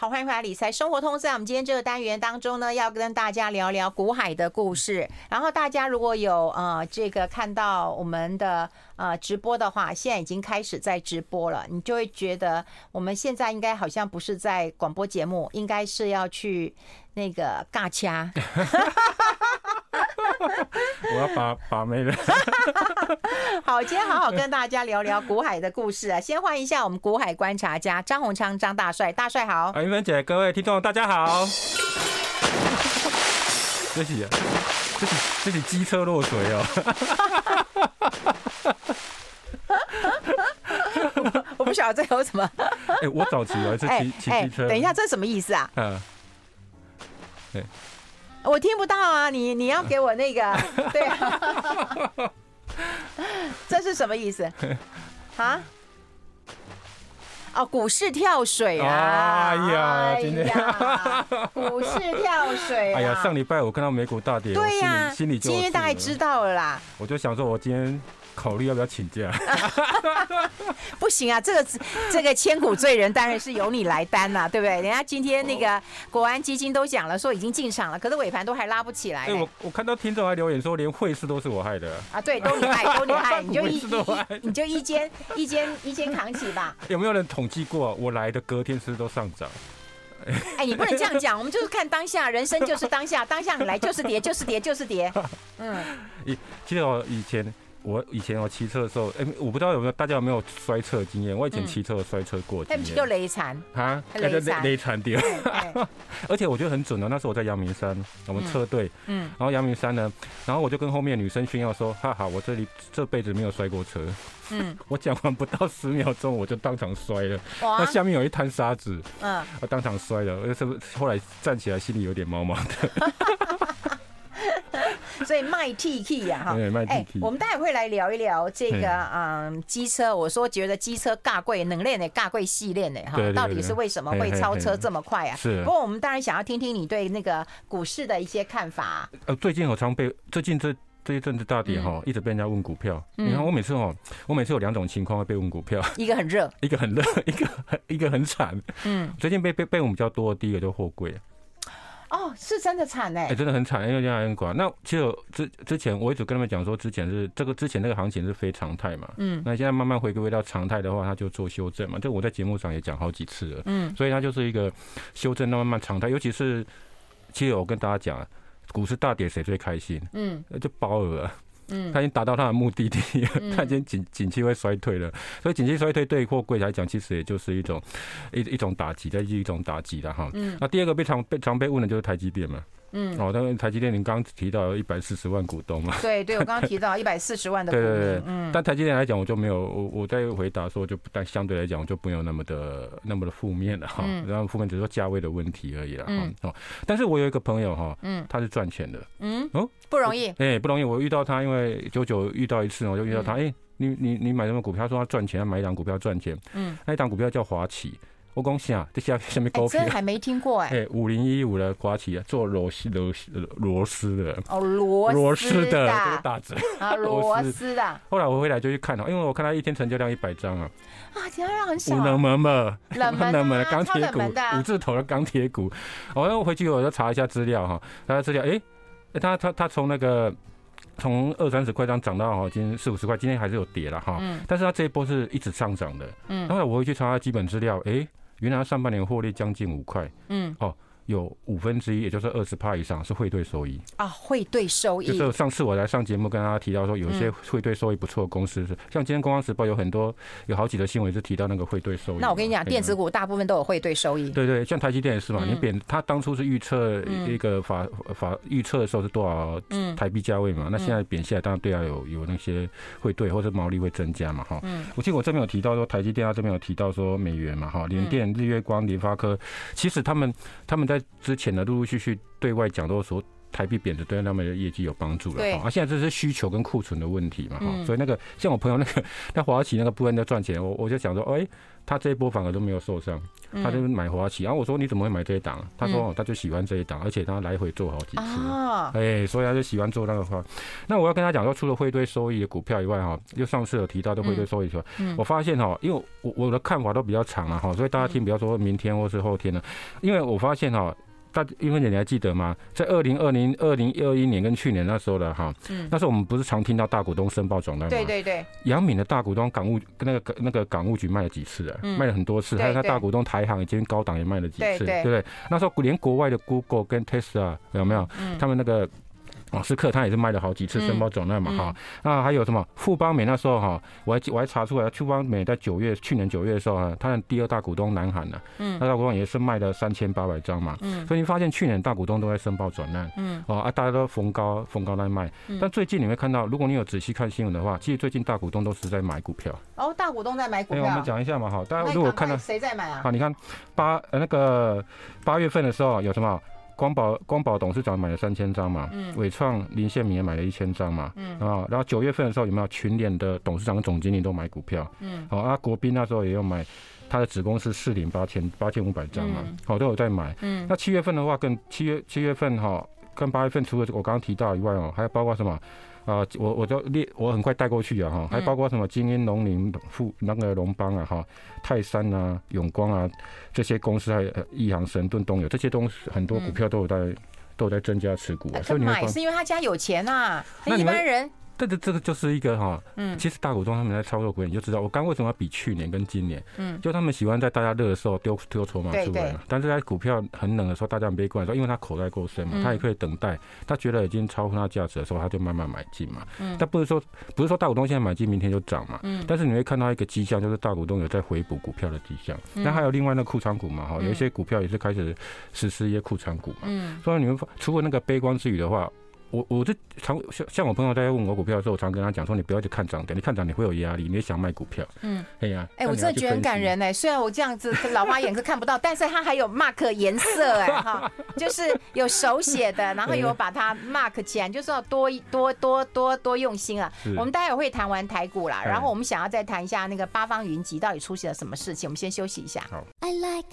好，欢迎回来理财生活通。在我们今天这个单元当中呢，要跟大家聊聊股海的故事。然后大家如果有呃这个看到我们的呃直播的话，现在已经开始在直播了，你就会觉得我们现在应该好像不是在广播节目，应该是要去那个尬掐。我要把把妹了。好，今天好好跟大家聊聊古海的故事啊！先欢迎一下我们古海观察家张洪昌张大帅，大帅好。云芬姐，各位听众大家好。这是这是这是机车落水哦。我不晓得这有什么。哎，我早期有一次骑骑机车。等一下，这什么意思啊？嗯。我听不到啊！你你要给我那个，对啊，这是什么意思 啊？哦，股市跳水啊！哎呀，今天 股市跳水！哎呀，上礼拜我看到美股大跌，对呀，心里就今天大概知道了啦。我就想说，我今天。考虑要不要请假？不行啊，这个这个千古罪人当然是由你来担呐，对不对？人家今天那个国安基金都讲了，说已经进场了，可是尾盘都还拉不起来。哎，我我看到听众还留言说，连汇市都是我害的啊！对，都你害，都你害，你就一你就一肩一肩一肩扛起吧。有没有人统计过，我来的隔天是不是都上涨？哎，你不能这样讲，我们就是看当下，人生就是当下，当下你来就是跌，就是跌，就是跌。嗯，以记得我以前。我以前我骑车的时候，哎，我不知道有没有大家有没有摔车的经验？我以前骑车有摔车过经验。他们雷残啊，雷残雷残掉。而且我觉得很准哦。那时候我在阳明山，我们车队，嗯，然后阳明山呢，然后我就跟后面女生炫耀说：“哈哈，我这里这辈子没有摔过车。”嗯，我讲完不到十秒钟，我就当场摔了。那下面有一滩沙子，嗯，我当场摔了。我是不是后来站起来心里有点毛毛的？所以卖 T K 呀，哈，哎，我们待会会来聊一聊这个嗯机车。我说觉得机车尬贵，能练的尬贵系列的哈，到底是为什么会超车这么快啊？是。不过我们当然想要听听你对那个股市的一些看法。呃，最近我常被最近这这一阵子大跌哈，一直被人家问股票。你看我每次哦，我每次有两种情况会被问股票，一个很热，一个很热，一个一个很惨。嗯，最近被被被问比较多的，第一个就货柜。哦，是真的惨哎！哎，真的很惨，因为这样很寡。那其实之之前我一直跟他们讲说，之前是这个之前那个行情是非常态嘛。嗯。那现在慢慢回归到常态的话，它就做修正嘛。这我在节目上也讲好几次了。嗯。所以它就是一个修正，那慢慢常态。尤其是，其实我跟大家讲，股市大跌谁最开心？嗯。就鲍尔。嗯，他已经达到他的目的地，他已经景景气会衰退了，所以景气衰退对货柜来讲，其实也就是一种一一种打击，再一种打击的哈。嗯，那第二个被常被常被问的就是台积电嘛。嗯，哦，但是台积电，您刚刚提到有一百四十万股东嘛？对对，我刚刚提到 一百四十万的股东。对对对，嗯。但台积电来讲，我就没有我我在回答说，就但相对来讲，我就没有那么的那么的负面了哈。然后负面只是说价位的问题而已了哈。哦，但是我有一个朋友哈，嗯，他是赚钱的，嗯，哦，不容易，哎，不容易。我遇到他，因为九九遇到一次，我就遇到他，哎，你你你买什么股票？他说他赚钱，他买一档股票赚钱，嗯，那一档股票叫华企。我讲啥？这下下面股票？真还没听过哎。哎，五零一五的华企啊，做螺丝螺螺丝的。哦，螺螺丝的大字啊，螺丝的。后来我回来就去看了，因为我看他一天成交量一百张啊。啊，成交量很小。冷门嘛，冷门的钢铁股，五字头的钢铁股。我回去我就查一下资料哈，查下资料，哎，他他他从那个从二三十块张涨到哈，今天四五十块，今天还是有跌了哈。嗯。但是他这一波是一直上涨的。嗯。后来我回去查他基本资料，哎。原来上半年获利将近五块，嗯，哦。有五分之一，也就是二十趴以上是汇兑收益啊，汇兑收益。就是上次我来上节目跟大家提到说，有一些汇兑收益不错的公司是，像今天《工商时报》有很多有好几个新闻是提到那个汇兑收益。那我跟你讲，电子股大部分都有汇兑收益。对对，像台积电也是嘛，你贬，它当初是预测一个法法预测的时候是多少台币价位嘛，那现在贬下来，当然对啊，有有那些汇兑或者毛利会增加嘛，哈。嗯我记得我这边有提到说，台积电它这边有提到说美元嘛，哈，联电、日月光、联发科，其实他们他们在之前呢陆陆续续对外讲都说台币贬值对他们的业绩有帮助了。对。啊，现在这是需求跟库存的问题嘛，哈。所以那个像我朋友那个 那华旗那个部分在赚钱，我我就想说，哎，他这一波反而都没有受伤，他就买华旗。然后我说你怎么会买这一档？他说他就喜欢这一档，而且他来回做好几次。哎，所以他就喜欢做那个话。那我要跟他讲说，除了汇兑收益的股票以外，哈，就上次有提到的汇兑收益说，我发现哈，因为我我的看法都比较长啊，哈，所以大家听不要说明天或是后天的，因为我发现哈。大英芬姐，你还记得吗？在二零二零、二零二一年跟去年那时候的哈，嗯那时候我们不是常听到大股东申报总单吗？对对对。杨敏的大股东港务跟那个那个港务局卖了几次啊？卖了很多次。还有他大股东台行已经高档也卖了几次，对不对？那时候连国外的 Google 跟 Tesla 有没有？嗯他们那个。马斯克他也是卖了好几次申报转让嘛哈，那还有什么？富邦美那时候哈，我还我还查出来，富邦美在九月去年九月的时候啊，他的第二大股东南韩呢，嗯，大股东也是卖了三千八百张嘛，嗯，所以你发现去年大股东都在申报转让，嗯，哦啊，大家都逢高逢高在卖，但最近你会看到，如果你有仔细看新闻的话，其实最近大股东都是在买股票，哦，大股东在买股票，我们讲一下嘛哈，大家如果看到谁在买啊？好，你看八呃那个八月份的时候有什么？光宝光宝董事长买了三千张嘛，嗯，伟创林宪明也买了一千张嘛，嗯。啊，然后九月份的时候有没有群联的董事长跟总经理都买股票，嗯，好啊，国斌那时候也有买他的子公司四零八千八千五百张嘛，好都有在买，嗯，那七月份的话跟七月七月份哈跟八月份除了我刚刚提到以外哦，还有包括什么？啊，我我就列，我很快带过去啊哈，还包括什么精英、农林、富那个龙邦啊哈，泰山啊、永光啊这些公司，还有益航、神盾、东有这些东西，很多股票都有在都有在增加持股啊。所以买是因为他家有钱呐，一般人。这个这个就是一个哈，嗯，其实大股东他们在操作股，你就知道我刚为什么要比去年跟今年，嗯，就他们喜欢在大家热的时候丢丢筹码出来嘛，但是在股票很冷的时候，大家很悲观的时候，因为他口袋够深嘛，他也可以等待，他觉得已经超乎他价值的时候，他就慢慢买进嘛，嗯，但不是说不是说大股东现在买进明天就涨嘛，嗯，但是你会看到一个迹象，就是大股东有在回补股票的迹象，那还有另外那库藏股嘛，哈，有一些股票也是开始实施一些库藏股嘛，嗯，所以你们除了那个悲观之余的话。我我就常像像我朋友在问我股票的时候，我常跟他讲说，你不要去看涨点，你看涨你会有压力，你也想卖股票。嗯，哎呀，哎，我真的觉得很感人哎。虽然我这样子老花眼是看不到，但是他还有 mark 颜色哎哈，就是有手写的，然后有把它 mark 起来，就是要多多多多多用心啊。我们待会会谈完台股啦，然后我们想要再谈一下那个八方云集到底出现了什么事情，我们先休息一下。好。I like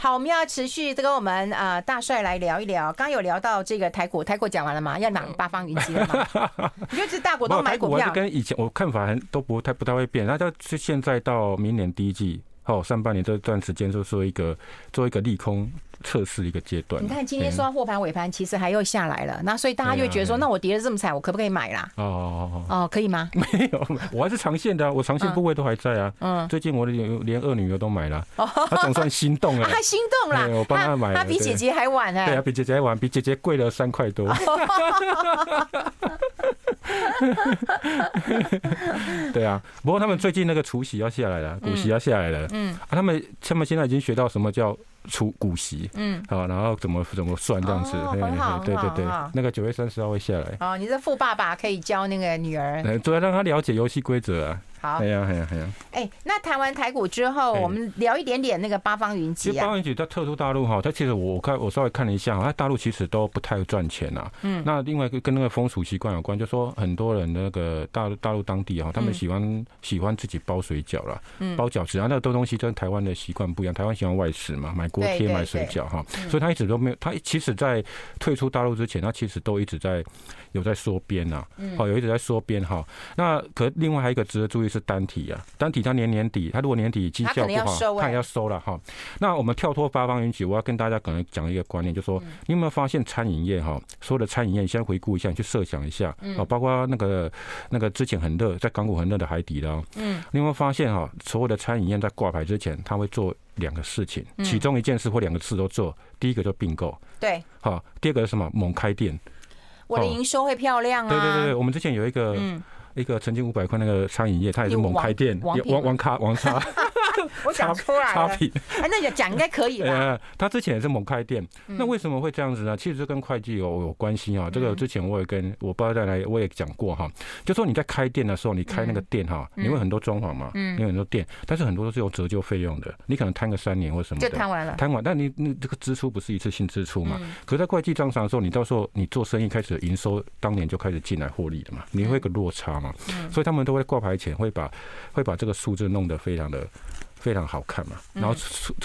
好，我们要持续这个我们呃大帅来聊一聊。刚有聊到这个台股，台股讲完了吗？要拿八方云集了吗？你就是大股东买股票，跟以前我看法都不太不太会变。那就是现在到明年第一季后上半年这段时间，就做一个做一个利空。测试一个阶段。你看今天说到货盘尾盘，其实还又下来了，那所以大家就会觉得说，那我跌的这么惨，我可不可以买啦？哦哦哦，可以吗？没有，我还是长线的，我长线部位都还在啊。嗯，最近我连连二女儿都买了，她总算心动了。她 心动了，我帮她买。她比姐姐还晚哎。对啊，比姐姐还晚，比姐姐贵了三块多。对啊，不过他们最近那个除夕要下来了，股息要下来了。嗯，啊，他们他们现在已经学到什么叫？出股息，嗯，好，然后怎么怎么算这样子，对对对，那个九月三十号会下来。哦，你这富爸爸可以教那个女儿，主要让他了解游戏规则啊。好，哎呀，哎呀，哎呀，哎，那谈完台股之后，我们聊一点点那个八方云集啊。其实八方云集在特殊大陆哈，它其实我我看我稍微看了一下，它大陆其实都不太赚钱啊。嗯。那另外跟那个风俗习惯有关，就说很多人的那个大陆大陆当地哈，他们喜欢喜欢自己包水饺啦，包饺子啊，那个东西跟台湾的习惯不一样。台湾喜欢外食嘛，买锅贴买水饺哈，所以他一直都没有。他其实，在退出大陆之前，他其实都一直在有在缩编呐，好，有一直在缩编哈。那可另外还有一个值得注意是单体啊。单体它年年底，它如果年底绩效不好，它也要收了哈。那我们跳脱八方云集，我要跟大家可能讲一个观念，就是说，你有没有发现餐饮业哈，所有的餐饮业，你先回顾一下，你去设想一下嗯，包括那个那个之前很热，在港股很热的海底捞，嗯，你有没有发现哈，所有的餐饮业在挂牌之前，他会做两个事情，其中一件事或两个事都做，第一个就并购，对，好，第二个是什么？猛开店，我的营收会漂亮啊。对对对，我们之前有一个。一个曾经五百块那个餐饮业，他也是猛开店，王王卡王叉，我讲出来了。差评，哎，那个讲应该可以吧？他之前也是猛开店，那为什么会这样子呢？其实这跟会计有有关系啊。这个之前我也跟我爸带来，我也讲过哈，就说你在开店的时候，你开那个店哈，你会很多装潢嘛，你有很多店，但是很多都是有折旧费用的，你可能摊个三年或什么的，就摊完了，摊完，但你你这个支出不是一次性支出嘛？可是在会计账上的时候，你到时候你做生意开始营收当年就开始进来获利的嘛，你会有个落差嘛？所以他们都会挂牌前会把会把这个数字弄得非常的。非常好看嘛，然后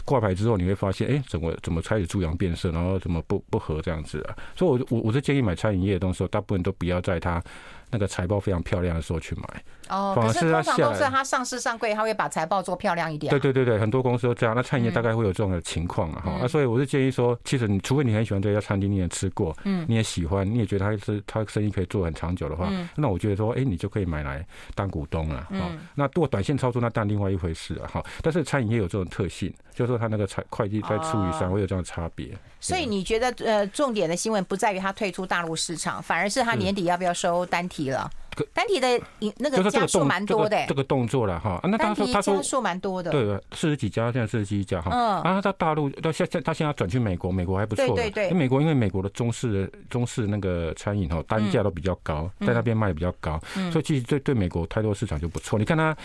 挂牌之后你会发现，哎，怎么怎么开始猪羊变色，然后怎么不不合这样子啊？所以我，我我我是建议买餐饮业的东西，大部分都不要在它那个财报非常漂亮的时候去买。哦，可是通常都是他上市上柜，他会把财报做漂亮一点。对对对对，很多公司都这样。那餐饮业大概会有这种的情况啊，哈。那所以我是建议说，其实你除非你很喜欢这家餐厅，你也吃过，嗯，你也喜欢，你也觉得他是他生意可以做很长久的话，那我觉得说，哎，你就可以买来当股东了。嗯。那做短线操作，那当然另外一回事啊，哈。但是餐饮业有这种特性，就是说他那个财会计在处理上会有这样的差别。所以你觉得，呃，重点的新闻不在于他退出大陆市场，反而是他年底要不要收单体了？单体的那个家数蛮多的，这个动作了哈。那他说他说数蛮多的，对，四十几家，现在四十几家哈。嗯。啊，他到大陆到现在，他现在转去美国，美国还不错。对对对。美国因为美国的中式中式那个餐饮哈，单价都比较高，在那边卖的比较高，所以其实对对美国太多市场就不错。你看他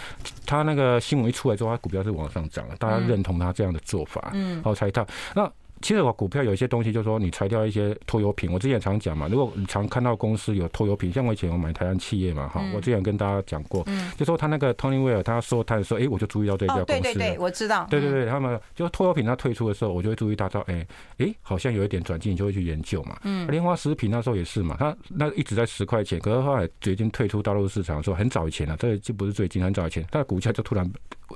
他那个新闻一出来之后，他股票是往上涨了，大家认同他这样的做法，嗯，然后才到那。其实我股票有一些东西，就是说你裁掉一些拖油瓶。我之前常讲嘛，如果你常看到公司有拖油瓶，像我以前我买台湾企业嘛，哈，我之前跟大家讲过，就说他那个 Tony Weir 他说他说，哎，我就注意到这家公司。对对对，我知道。对对对，他们就拖油瓶他退出的时候，我就会注意到到，哎哎，好像有一点转机，你就会去研究嘛。嗯。莲花食品那时候也是嘛，他那一直在十块钱，可是后来决定退出大陆市场，的时候很早以前了，这就不是最近，很早以前，他的股价就突然。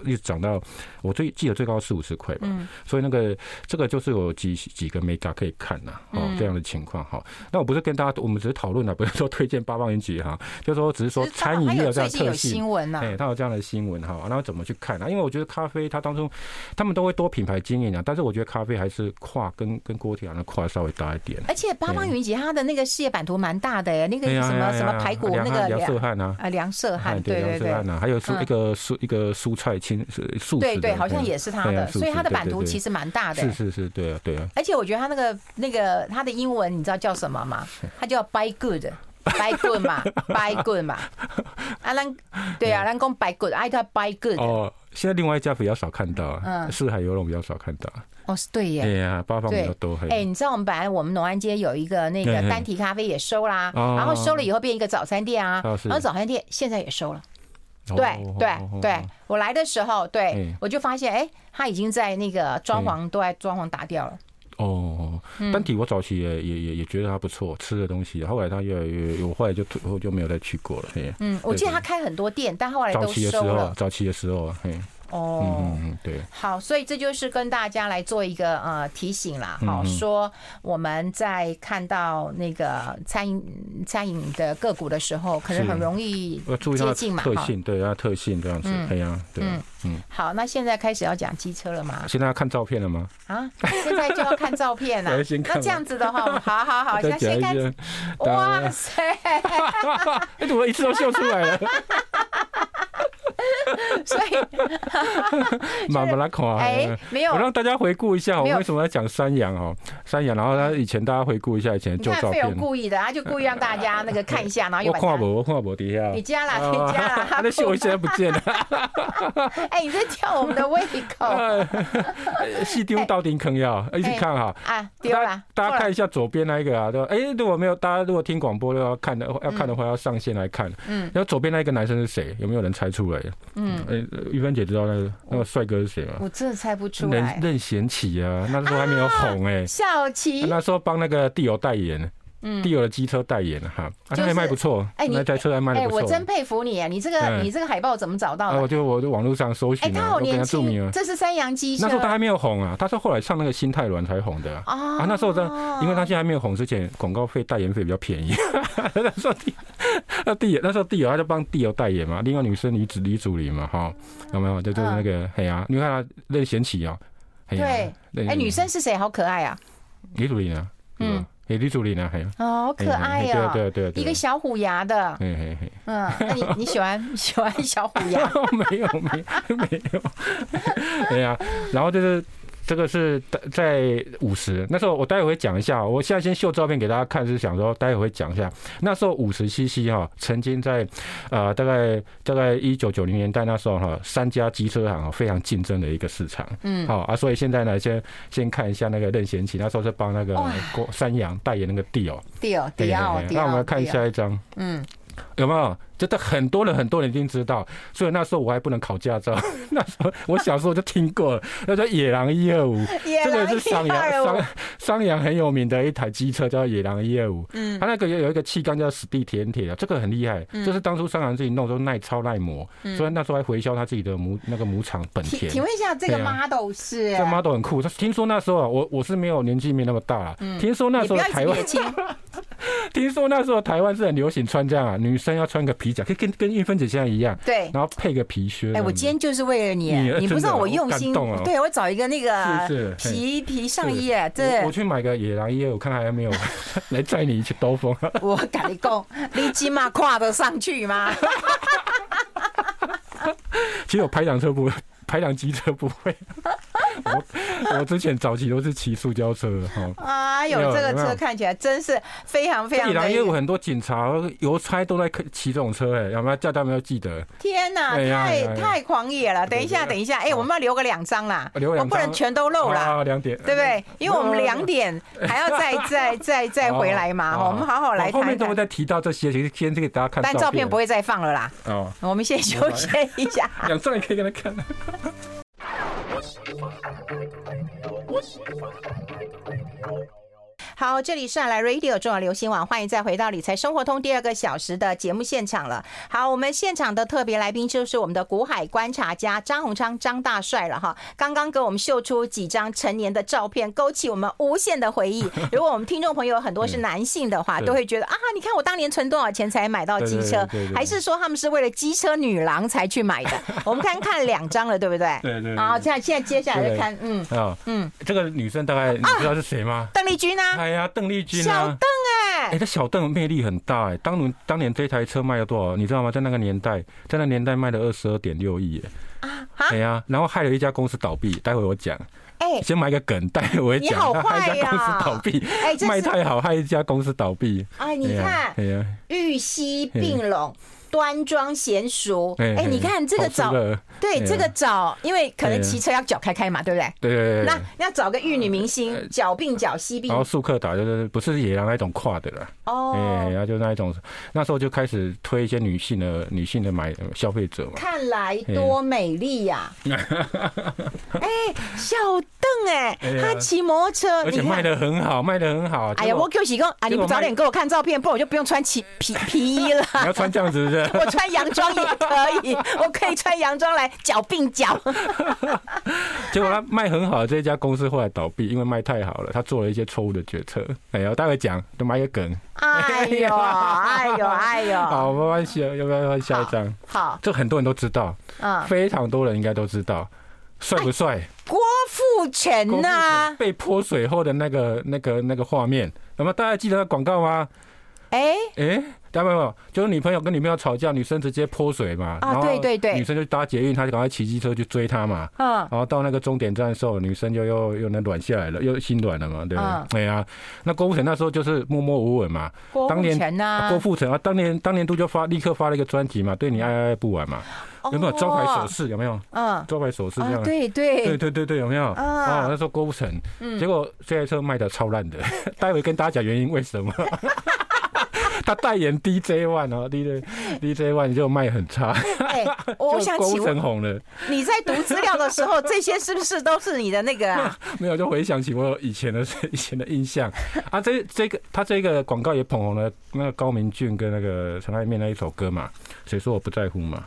一直涨到我最记得最高四五十块吧，所以那个这个就是有几几个眉角可以看呐，哦，这样的情况哈。那我不是跟大家，我们只是讨论了，不是说推荐八方云集哈，就是说只是说餐饮业有这样特性，哎，他有这样的新闻哈，然后怎么去看呢？因为我觉得咖啡它当中他们都会多品牌经营啊，但是我觉得咖啡还是跨跟跟锅贴的跨稍微大一点。而且八方云集它的那个事业版图蛮大的哎，那个什么什么排骨那个梁色汉啊，啊梁色汉对对对，还有蔬一个蔬一个蔬菜青。素对对，好像也是他的，所以他的版图其实蛮大的。是是是，对啊对啊。而且我觉得他那个那个他的英文你知道叫什么吗？他叫 Buy Good，Buy Good 嘛，Buy Good 嘛。啊，咱对啊，咱讲 Buy Good，爱他 Buy Good。哦，现在另外一家比较少看到，嗯，四海游龙比较少看到。哦，是对耶。对呀，八方比较多。哎，你知道我们本来我们农安街有一个那个单体咖啡也收啦，然后收了以后变一个早餐店啊，然后早餐店现在也收了。对对对，我来的时候，对我就发现，哎，他已经在那个装潢都在装潢打掉了。哦，单体我早期也也也也觉得他不错，吃的东西，后来他越来越，我后来就后就没有再去过了。嗯，我记得他开很多店，但后来都收了。早期的时候，早期的时候，嘿。哦，嗯嗯对，好，所以这就是跟大家来做一个呃提醒啦。好，说我们在看到那个餐饮餐饮的个股的时候，可能很容易接近嘛，特性对它特性这样子，对呀，对，嗯，好，那现在开始要讲机车了吗？现在要看照片了吗？啊，现在就要看照片 了。那这样子的话，好好好，先先看，哇塞，你 怎么一次都秀出来了？所以，慢慢来看。哎，没有，我让大家回顾一下，我为什么要讲山羊哦？山羊，然后他以前大家回顾一下以前旧照片。有故意的，他就故意让大家那个看一下，然后又。我看不，我看不底下。你加了，你加了，那秀我现在不见了。哎，你在吊我们的胃口。戏丢到顶坑要一起看哈。啊，丢了。大家看一下左边那一个啊，对吧？哎，如果没有，大家如果听广播要看的，要看的话要上线来看。嗯。然后左边那一个男生是谁？有没有人猜出来？嗯，哎，玉芬姐知道那个那个帅哥是谁吗？我真的猜不出来。任贤齐啊，那时候还没有红哎。小齐。那时候帮那个地友代言，嗯，地友的机车代言哈，他还卖不错。哎，那台车还卖的不错。哎我真佩服你啊！你这个你这个海报怎么找到的？我就我就网络上搜寻。哎，他好年轻。这是三洋机车。那时候他还没有红啊，他是后来唱那个心太软才红的啊。那时候在，因为他现在还没有红之前，广告费代言费比较便宜。那时候地那地友那时候地友他就帮地友代言嘛，另外女生李子李祖琳嘛，哈，有没有？就就是那个嘿啊，你看他任贤齐啊。对，哎，女生是谁？好可爱啊！李祖琳啊，嗯，哎，李祖林啊，还有哦，好可爱哦，对对对，一个小虎牙的，嘿嘿嘿，嗯，那你你喜欢 喜欢小虎牙？没有没有没有，对 呀，然后就是。这个是在五十那时候，我待会会讲一下。我现在先秀照片给大家看，是想说待会会讲一下。那时候五十 CC 哈，曾经在呃大概大概一九九零年代那时候哈，三家机车行啊非常竞争的一个市场。嗯，好啊，所以现在呢，先先看一下那个任贤齐，那时候是帮那个国三阳代言那个 Dior。Dior Dior，那我们来看下一张。嗯。有没有？真的很多人，很多人已经知道。所以那时候我还不能考驾照，那时候我小时候就听过了，那叫野狼一二五，这个是商阳商商阳很有名的一台机车，叫野狼一二五。嗯，它那个有有一个气缸叫史蒂甜铁的，这个很厉害。就是当初商阳自己弄，都耐超耐磨，所以那时候还回销他自己的母那个母厂本田。请问一下，这个 model 是？这 model 很酷。他听说那时候啊，我我是没有年纪没那么大了。听说那时候台湾，听说那时候台湾是很流行穿这样啊，女生要穿个皮夹，可以跟跟运芬姐现在一样，对，然后配个皮靴。哎，我今天就是为了你，你不知道我用心，对我找一个那个皮皮上衣，对，我去买个野狼衣，我看还有没有 来载你去兜风。我跟你讲，你起码跨得上去吗？其实我排档车不会，排档机车不会。我 我之前早期都是骑塑胶车哈。啊，有这个车看起来真是非常非常。野狼也有很多警察、邮差都在骑这种车哎，有没有叫他们要记得？天哪，太太狂野了！等一下，等一下，哎，我们要留个两张啦，留两张，不能全都漏了。两点，对不对？因为我们两点还要再 再再再回来嘛。我们好好来看。后面都会再提到这些，其实先给大家看。但照片不会再放了啦。哦，我们先休息一下。两张也可以给他看。我是你爸爸我是你爸好，这里是来 Radio 中广流行网，欢迎再回到理财生活通第二个小时的节目现场了。好，我们现场的特别来宾就是我们的股海观察家张鸿昌张大帅了哈。刚刚给我们秀出几张成年的照片，勾起我们无限的回忆。如果我们听众朋友很多是男性的话，都会觉得啊，你看我当年存多少钱才买到机车，还是说他们是为了机车女郎才去买的？我们看看两张了，对不对？对对。好，现在现在接下来再看，嗯嗯，这个女生大概你知道是谁吗？邓丽君啊。哎呀，邓丽君，小邓哎，哎，这小邓魅力很大哎。当年当年这台车卖了多少？你知道吗？在那个年代，在那年代卖了二十二点六亿哎。啊哎呀，然后害了一家公司倒闭。待会我讲。哎，先买个梗，待会我会讲。害一家公司倒闭，哎，卖太好，害一家公司倒闭。哎，你看，哎呀，玉溪并拢。端庄娴熟，哎，你看这个找，对这个找，因为可能骑车要脚开开嘛，对不对？对对对。那要找个玉女明星，脚并脚膝并。然后速克达就是不是野狼那种跨的了。哦。哎，然后就那一种，那时候就开始推一些女性的女性的买消费者嘛。看来多美丽呀！哎，小邓哎，他骑摩托车，而且卖的很好，卖的很好。哎呀，我 Q 喜公啊，你不早点给我看照片，不然我就不用穿皮皮皮衣了。你要穿这样子？我穿洋装也可以，我可以穿洋装来脚并脚。结果他卖很好的这一家公司后来倒闭，因为卖太好了，他做了一些错误的决策。哎呀，我待会讲，就买一个梗。哎呦，哎呦，哎呦。好，没关系，要不要换下一张？好，这很多人都知道，嗯，非常多人应该都知道，帅不帅？郭富城呐，被泼水后的那个、那个、那个画面，有没有大家记得那广告吗？哎。哎。大家没有，就是女朋友跟女朋友吵架，女生直接泼水嘛，然后女生就搭捷运，他就赶快骑机车去追她嘛，嗯。然后到那个终点站的时候，女生就又又能软下来了，又心软了嘛，对。不对？对啊，那郭富城那时候就是默默无闻嘛，当年郭富城啊，当年当年都就发立刻发了一个专辑嘛，对你爱爱不完嘛，有没有？招牌手势？有没有？嗯，招牌手势这样，对对。对对对对，有没有？啊，那时候郭富城，结果这台车卖的超烂的，待会跟大家讲原因为什么。他代言 DJ One 哦，DJ DJ One 就卖很差。哎，我 想请问，你在读资料的时候，这些是不是都是你的那个啊？没有，就回想起我以前的以前的印象啊。这这个他这个广告也捧红了那个高明俊跟那个陈爱面那一首歌嘛，谁说我不在乎嘛？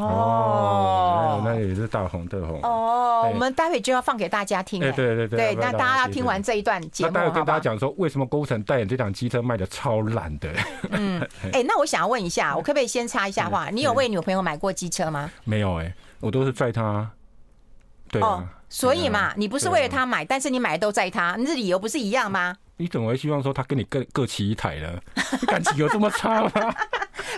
哦，那也是大红特红哦。我们待会就要放给大家听。对对对对，那大家要听完这一段节目，待会跟大家讲说为什么郭富城代言这辆机车卖的超烂的。嗯，哎，那我想要问一下，我可不可以先插一下话？你有为女朋友买过机车吗？没有哎，我都是载她。对哦，所以嘛，你不是为了她买，但是你买的都载她，你这理由不是一样吗？你怎么会希望说他跟你各各骑一台呢？感情有这么差吗？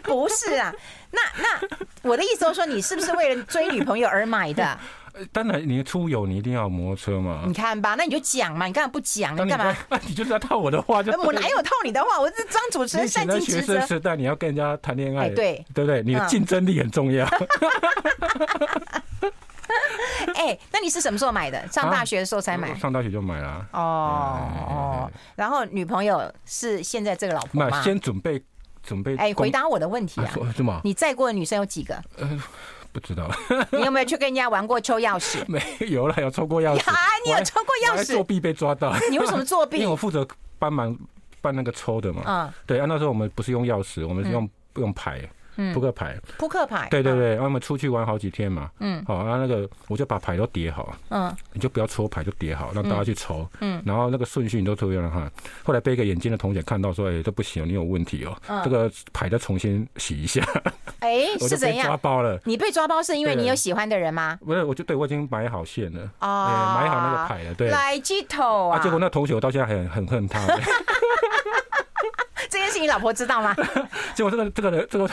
不是啊，那那我的意思就是说，你是不是为了追女朋友而买的？当然，你出游你一定要有摩托车嘛。你看吧，那你就讲嘛，你干嘛不讲？你干嘛？那你就是要套我的话就。我哪有套你的话？我是当主持人，善尽职责。学生时代你要跟人家谈恋爱，对对不对？你的竞争力很重要。哎，那你是什么时候买的？上大学的时候才买？上大学就买了。哦哦，然后女朋友是现在这个老婆吗？先准备准备。哎，回答我的问题啊？什么？你载过的女生有几个？不知道，你有没有去跟人家玩过抽钥匙？没有了，有抽过钥匙。啊，你有抽过钥匙？作弊被抓到。你为什么作弊？因为我负责帮忙办那个抽的嘛。嗯，对啊，那时候我们不是用钥匙，我们是用用牌。扑克牌，扑克牌，对对对，我们出去玩好几天嘛，嗯，好，然后那个我就把牌都叠好，嗯，你就不要抽牌，就叠好，让大家去抽，嗯，然后那个顺序你都抽一样哈。后来被一个眼尖的同学看到说，哎，这不行，你有问题哦，这个牌再重新洗一下。哎，是怎样？抓包了？你被抓包是因为你有喜欢的人吗？不是，我就对我已经买好线了，哦，买好那个牌了，对。来鸡头啊！结果那同学我到现在很很恨他。这件事你老婆知道吗？结果这个这个人这个。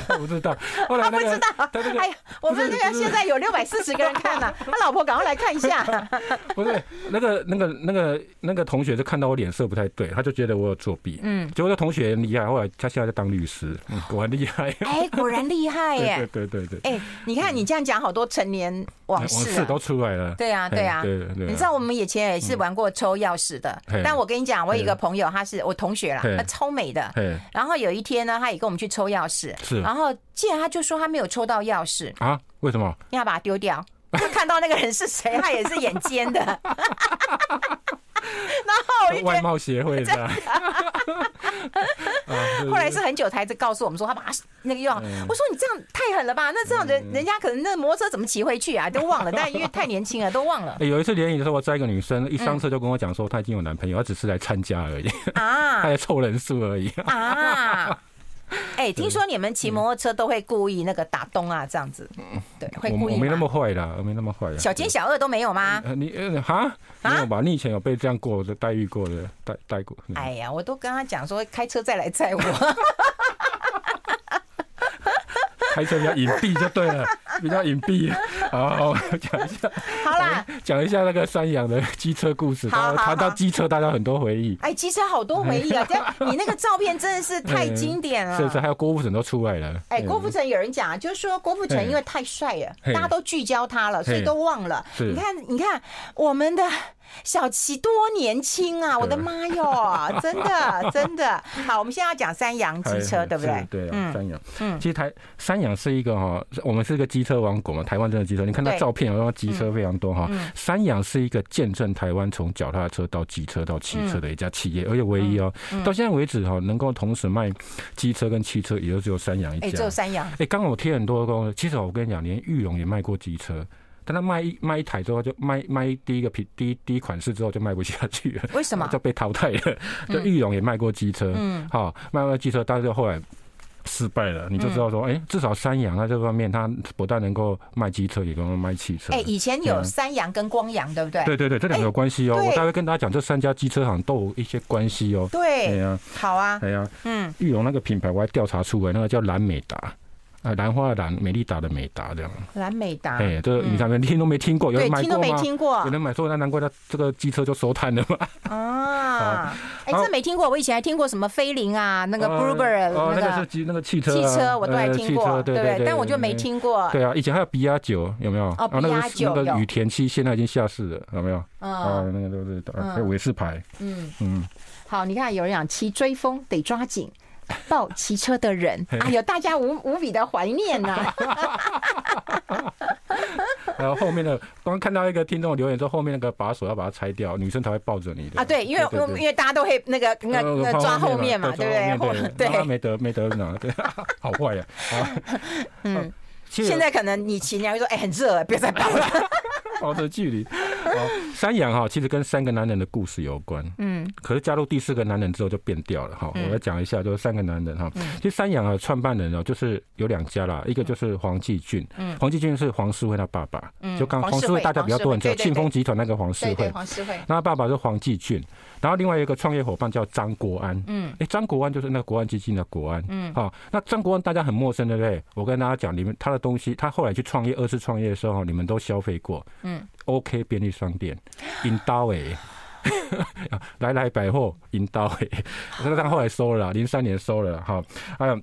他不知道，后来、那个、他不知道。他这个，哎，我们那个现在有六百四十个人看呢，他老婆赶快来看一下。不是，那个那个那个那个同学就看到我脸色不太对，他就觉得我有作弊。嗯，结果那同学很厉害，后来他现在在当律师，嗯，果然厉害。哎，果然厉害耶！对对对对。哎，你看你这样讲，好多成年往事都出来了。对啊，对啊，对对。你知道我们以前也是玩过抽钥匙的，但我跟你讲，我有一个朋友，他是我同学啦，他超美的。然后有一天呢，他也跟我们去抽钥匙，是，然后。既然他就说他没有抽到钥匙啊？为什么？你要把它丢掉。就看到那个人是谁，他也是眼尖的。然后外貌协会的。后来是很久才告诉我们说他把那个用。我说你这样太狠了吧？那这样人人家可能那摩托车怎么骑回去啊？都忘了。但因为太年轻了，都忘了。有一次联谊的时候，我载一个女生，一上车就跟我讲说她已经有男朋友，她只是来参加而已啊，她来凑人数而已啊。哎、欸，听说你们骑摩托车都会故意那个打洞啊，这样子，对，会故意。我没那么坏啦，我没那么坏。小奸小恶都没有吗？呃、你呃哈没有吧？你以前有被这样过的待遇过的待待过？哎呀，我都跟他讲说，开车再来载我。开车比较隐蔽就对了，比较隐蔽。好，讲一下。好啦，讲一下那个山羊的机车故事。好，谈到机车，大家很多回忆。哎，机车好多回忆啊！这你那个照片真的是太经典了。是是，还有郭富城都出来了。哎，郭富城有人讲啊，就是说郭富城因为太帅了，大家都聚焦他了，所以都忘了。你看，你看我们的。小琪多年轻啊！我的妈哟，真的真的好。我们现在要讲三洋机车，对不对？对啊，三洋。嗯，其实台三洋是一个哈，我们是一个机车王国嘛，台湾真的机车。你看它照片，然后机车非常多哈。三洋是一个见证台湾从脚踏车到机车到汽车的一家企业，而且唯一哦，到现在为止哈，能够同时卖机车跟汽车，也就只有三洋一家。只有三洋。哎，刚刚我贴很多个，其实我跟你讲，连玉龙也卖过机车。但他卖一卖一台之后，就卖卖第一个品第一第一款式之后就卖不下去了。为什么？就被淘汰了。就裕隆也卖过机车，嗯，好，卖过机车，但是后来失败了。你就知道说，哎，至少三洋在这方面，它不但能够卖机车，也能够卖汽车。哎，以前有三洋跟光洋，对不对？对对对，这两个有关系哦。我大概跟大家讲，这三家机车行都有一些关系哦。对，对呀，好啊，对呀，嗯，裕隆那个品牌我还调查出来，那个叫蓝美达。呃，兰花的兰，美丽达的美达，这样。兰美达，哎，这你上面听都没听过，有人买过吗？听都没听过，有人买错，那难怪他这个机车就收摊了嘛。啊，哎，这没听过，我以前还听过什么飞凌啊，那个 Bluebird，那个是机那个汽车，汽车我都还听过，对不对？但我就没听过。对啊，以前还有比亚九，有没有？哦，比亚九那个羽田七现在已经下市了，有没有？啊，那个都是还有伟士牌。嗯嗯，好，你看有人讲骑追风得抓紧。抱骑车的人，哎呦，大家无无比的怀念呐。然后后面的，刚刚看到一个听众留言说，后面那个把手要把它拆掉，女生才会抱着你的。啊，对，因为因为大家都会那个那那抓后面嘛，对不对？对，没得没得拿，对，好坏呀。嗯，现在可能你骑，你还会说，哎，很热，别再抱了。保持距离。山羊哈，其实跟三个男人的故事有关。嗯，可是加入第四个男人之后就变掉了哈。我来讲一下，就是三个男人哈。其实山羊啊，创办人哦，就是有两家啦，一个就是黄继俊。嗯，黄继俊是黄世辉他爸爸。嗯，就刚黄世辉大家比较多人知道，庆丰集团那个黄世惠。黄世辉。那他爸爸是黄继俊，然后另外一个创业伙伴叫张国安。嗯，哎，张国安就是那个国安基金的国安。嗯，好，那张国安大家很陌生，对不对？我跟大家讲，你们他的东西，他后来去创业，二次创业的时候，你们都消费过。嗯，OK 便利商店，引刀诶，来来百货，引刀诶，这个他后来收了，零三年收了哈。还有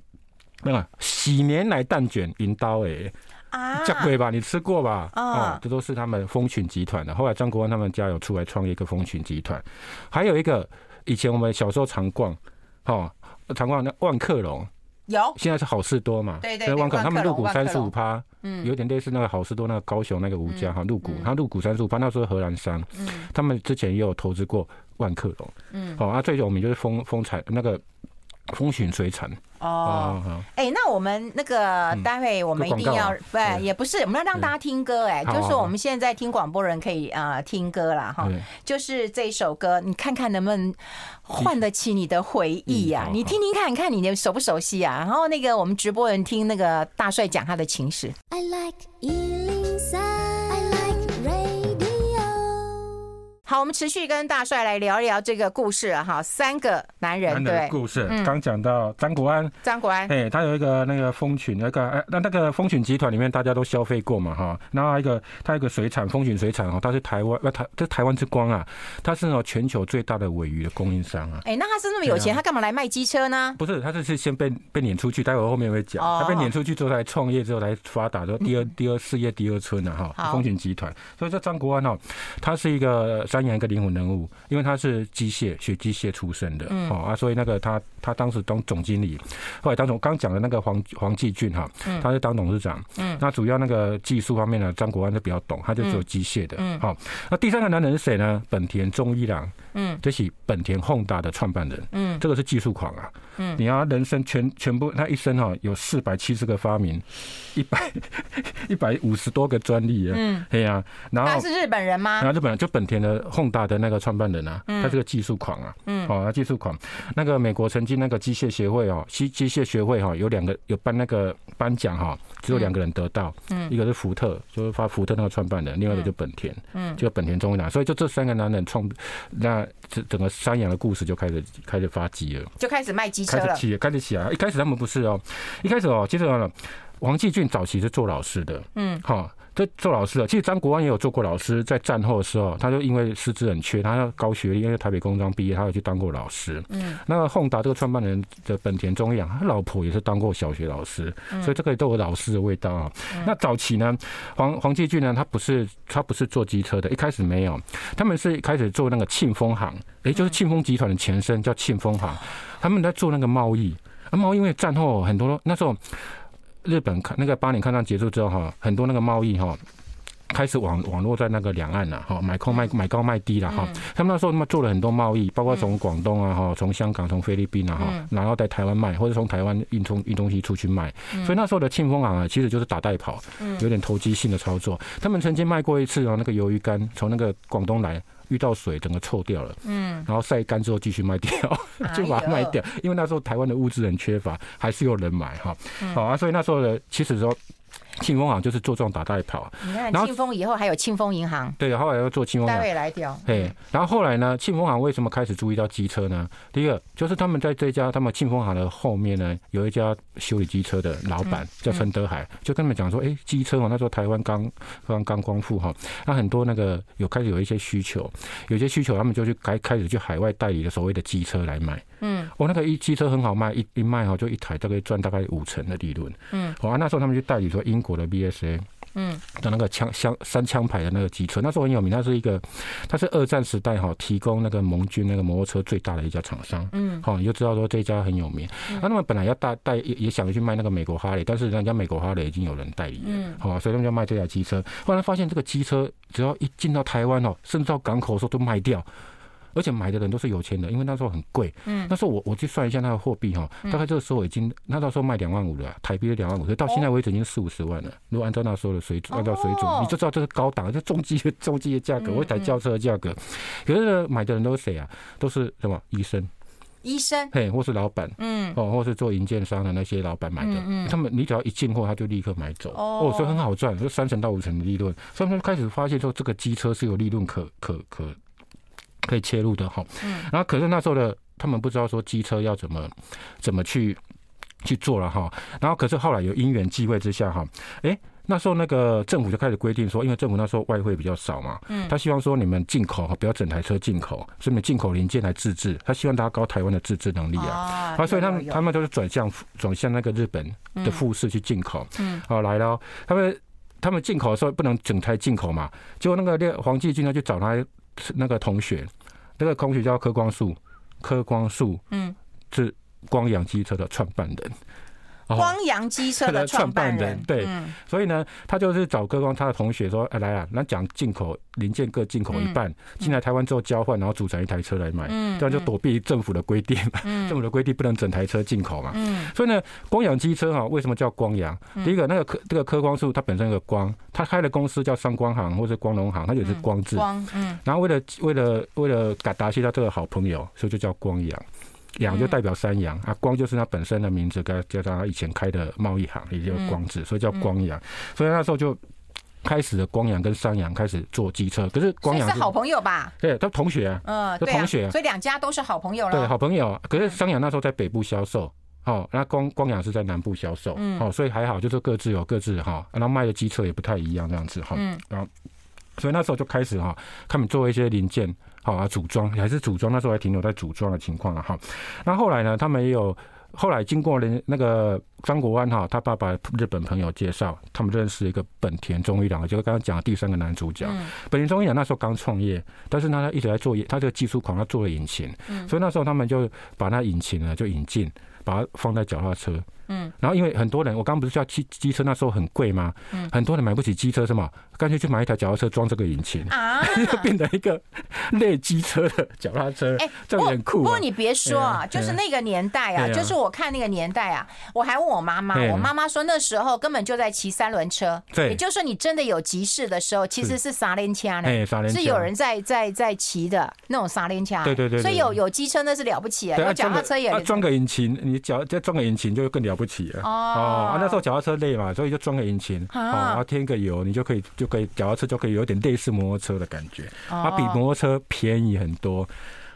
那个喜年来蛋卷，引刀诶。啊，这贵吧？你吃过吧？哦，这都是他们蜂群集团的。后来张国安他们家有出来创业一个蜂群集团，还有一个以前我们小时候常逛，哈，常逛那万客隆。有，现在是好事多嘛？对对，对，万客他们入股三十五趴，嗯，有点类似那个好事多那个高雄那个吴家哈入股，他入股三十五趴，那时候荷兰商，嗯，他们之前也有投资过万客隆，嗯，好，啊，最有名就是蜂蜂采那个蜂群水产。哦，哎、欸，那我们那个待会我们一定要，不、嗯，也不是，我们要让大家听歌，哎，就是我们现在听广播人可以啊听歌啦。哈，就是这首歌，你看看能不能唤得起你的回忆呀？你听听看，看你熟不熟悉啊？然后那个我们直播人听那个大帅讲他的情史。I like 好，我们持续跟大帅来聊一聊这个故事啊，哈，三个男人的故事，刚讲到张国安，张国安，哎，他有一个那个蜂群，那个哎，那那个蜂群集团里面大家都消费过嘛，哈，然后一个他一个水产蜂群水产哦，他是台湾，那台这台湾之光啊，他是哦全球最大的尾鱼的供应商啊，哎，那他是那么有钱，他干嘛来卖机车呢？不是，他这是先被被撵出去，待会后面会讲，他被撵出去之后来创业之后来发达，说第二第二事业第二春啊，哈，蜂群集团，所以说张国安哦，他是一个山羊一个灵魂人物。因为他是机械学机械出身的，哦啊，所以那个他他当时当总经理，后来当总刚讲的那个黄黄继俊哈，他是当董事长，嗯，那主要那个技术方面呢，张国安就比较懂，他就只有机械的，好，那第三个男人是谁呢？本田忠一郎，嗯，这是本田 Honda 的创办人，嗯，这个是技术狂啊，嗯，你要人生全全部他一生哈有四百七十个发明，一百 一百五十多个专利啊，嗯，对呀，然后他是日本人吗？然后日本人就本田的 Honda 的那个。创办人啊，他是个技术狂啊，嗯，好，他技术狂。那个美国曾经那个机械协会哦，机机械学会哈，有两个有颁那个颁奖哈，只有两个人得到，嗯，一个是福特，就是发福特那个创办人，另外一个就本田，嗯，就本田中一郎。所以就这三个男人创，那整整个山羊的故事就开始开始发迹了，就开始卖机车了，开始起，开始起来。一开始他们不是哦，一开始哦，接着王继俊早期是做老师的，嗯，好。这做老师的，其实张国安也有做过老师，在战后的时候，他就因为师资很缺，他要高学历，因为台北工专毕业，他有去当过老师。嗯，那个宏达这个创办人的本田忠一郎，他老婆也是当过小学老师，所以这个都有老师的味道啊。那早期呢，黄黄继俊呢，他不是他不是做机车的，一开始没有，他们是一开始做那个庆丰行，也就是庆丰集团的前身叫庆丰行，他们在做那个贸易，那贸易因为战后很多那时候。日本看那个八年抗战结束之后哈，很多那个贸易哈开始网网络在那个两岸了哈，买空卖买高卖低了哈。他们那时候他们做了很多贸易，包括从广东啊哈，从香港、从菲律宾啊哈，然后在台湾卖，或者从台湾运通运东西出去卖。所以那时候的庆丰行啊，其实就是打带跑，有点投机性的操作。他们曾经卖过一次啊，那个鱿鱼干从那个广东来。遇到水，整个臭掉了。嗯，然后晒干之后继续卖掉，就把它卖掉。因为那时候台湾的物资很缺乏，还是有人买哈。好啊，所以那时候的其实说。庆丰行就是做这种打带跑，你看庆丰以后还有庆丰银行，对，后来又做庆丰单位来掉，对，然后后来呢，庆丰行为什么开始注意到机车呢？第一个就是他们在这家他们庆丰行的后面呢，有一家修理机车的老板叫陈德海，就跟他们讲说，哎，机车哦，那时候台湾刚刚刚光复哈，那很多那个有开始有一些需求，有些需求他们就去开开始去海外代理的所谓的机车来卖。嗯，我那个一机车很好卖，一一卖哈就一台大概赚大概五成的利润。嗯，好啊，那时候他们就代理说英国的 BSA，嗯，的那个枪枪三枪牌的那个机车，那时候很有名，它是一个，它是二战时代哈提供那个盟军那个摩托车最大的一家厂商。嗯，好，你就知道说这家很有名。那他们本来要带带也也想去卖那个美国哈雷，但是人家美国哈雷已经有人代理了。嗯，好，所以他们就卖这台机车。后来发现这个机车只要一进到台湾哦，甚至到港口的时候都卖掉。而且买的人都是有钱的，因为那时候很贵。嗯，那时候我我去算一下那个货币哈，大概这个时候已经那到时候卖两万五了，台币两万五，所以到现在为止已经四五十万了。如果按照那时候的水准，按照水准，你就知道这是高档，这中级中级的价格，我一台轿车的价格。可是呢，买的人都是谁啊？都是什么医生？医生，嘿，或是老板，嗯，哦，或是做营建商的那些老板买的，嗯，嗯他们你只要一进货，他就立刻买走，哦，所以很好赚，就三成到五成的利润。所以他们开始发现说，这个机车是有利润可可可可以切入的哈，嗯，然后可是那时候的他们不知道说机车要怎么怎么去去做了哈，然后可是后来有因缘际会之下哈，哎。那时候那个政府就开始规定说，因为政府那时候外汇比较少嘛，嗯，他希望说你们进口哈不要整台车进口，所以你们进口零件来自制，他希望大家高台湾的自制能力啊，啊，所以他们他们都是转向转向那个日本的富士去进口，嗯，好来了，他们他们进口的时候不能整台进口嘛，结果那个黄继军呢就找他那个同学，那个同学叫柯光树，柯光树，嗯，是光阳机车的创办人。光阳机车的 创办人，对，所以呢，他就是找柯光他的同学说，哎，来啊，那讲进口零件各进口一半，进来台湾之后交换，然后组成一台车来卖，这样就躲避政府的规定嘛，政府的规定不能整台车进口嘛，所以呢，光阳机车哈，为什么叫光阳？第一个，那个柯这个科光素，它本身有个光，他开的公司叫上光行或者光荣行，它也是光字，嗯，然后为了为了为了感答谢他这个好朋友，所以就叫光阳。阳就代表三阳啊，光就是他本身的名字，跟加上他以前开的贸易行，也就是光字，所以叫光阳。所以那时候就开始了光阳跟三阳开始做机车。可是光阳是好朋友吧？对，他同学啊，嗯，同学，所以两家都是好朋友了。对，好朋友。可是三阳那时候在北部销售，哦，那光光阳是在南部销售，哦，所以还好，就是各自有各自哈，然后卖的机车也不太一样这样子哈，嗯然后所以那时候就开始哈，他们做一些零件。好啊，组装还是组装，那时候还停留在组装的情况了哈。那后来呢，他们也有后来经过人那个张国安哈，他爸爸日本朋友介绍，他们认识一个本田中一郎，就是刚刚讲的第三个男主角。本田中一郎那时候刚创业，但是呢，他一直在做，他这个技术狂，他做了引擎，所以那时候他们就把那引擎呢就引进，把它放在脚踏车。嗯，然后因为很多人，我刚刚不是叫机机车那时候很贵吗？嗯，很多人买不起机车是吗？干脆去买一台脚踏车装这个引擎啊，就 变成一个类机车的脚踏车。哎，这样很酷。不过你别说啊，就是那个年代啊，就是我看那个年代啊，我还问我妈妈，我妈妈说那时候根本就在骑三轮车。对，也就是说你真的有急事的时候，其实是三轮车呢，是有人在在在骑的那种三轮车。对对对。所以有有机车那是了不起啊，有脚踏车也。装个引擎，你脚再装个引擎就更了不起了。哦，啊，那时候脚踏车累嘛，所以就装个引擎，哦，然后添个油，你就可以就可以脚踏车就可以有点类似摩托车的感觉，它比摩托车便宜很多，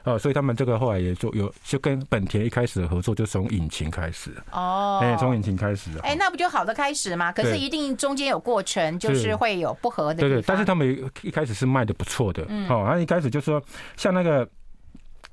哦，所以他们这个后来也就有就跟本田一开始的合作就从引擎开始，哦，哎，从引擎开始，哎，那不就好的开始吗？可是一定中间有过程，就是会有不合的，对对，但是他们一开始是卖的不错的，嗯，哦，他一开始就说像那个。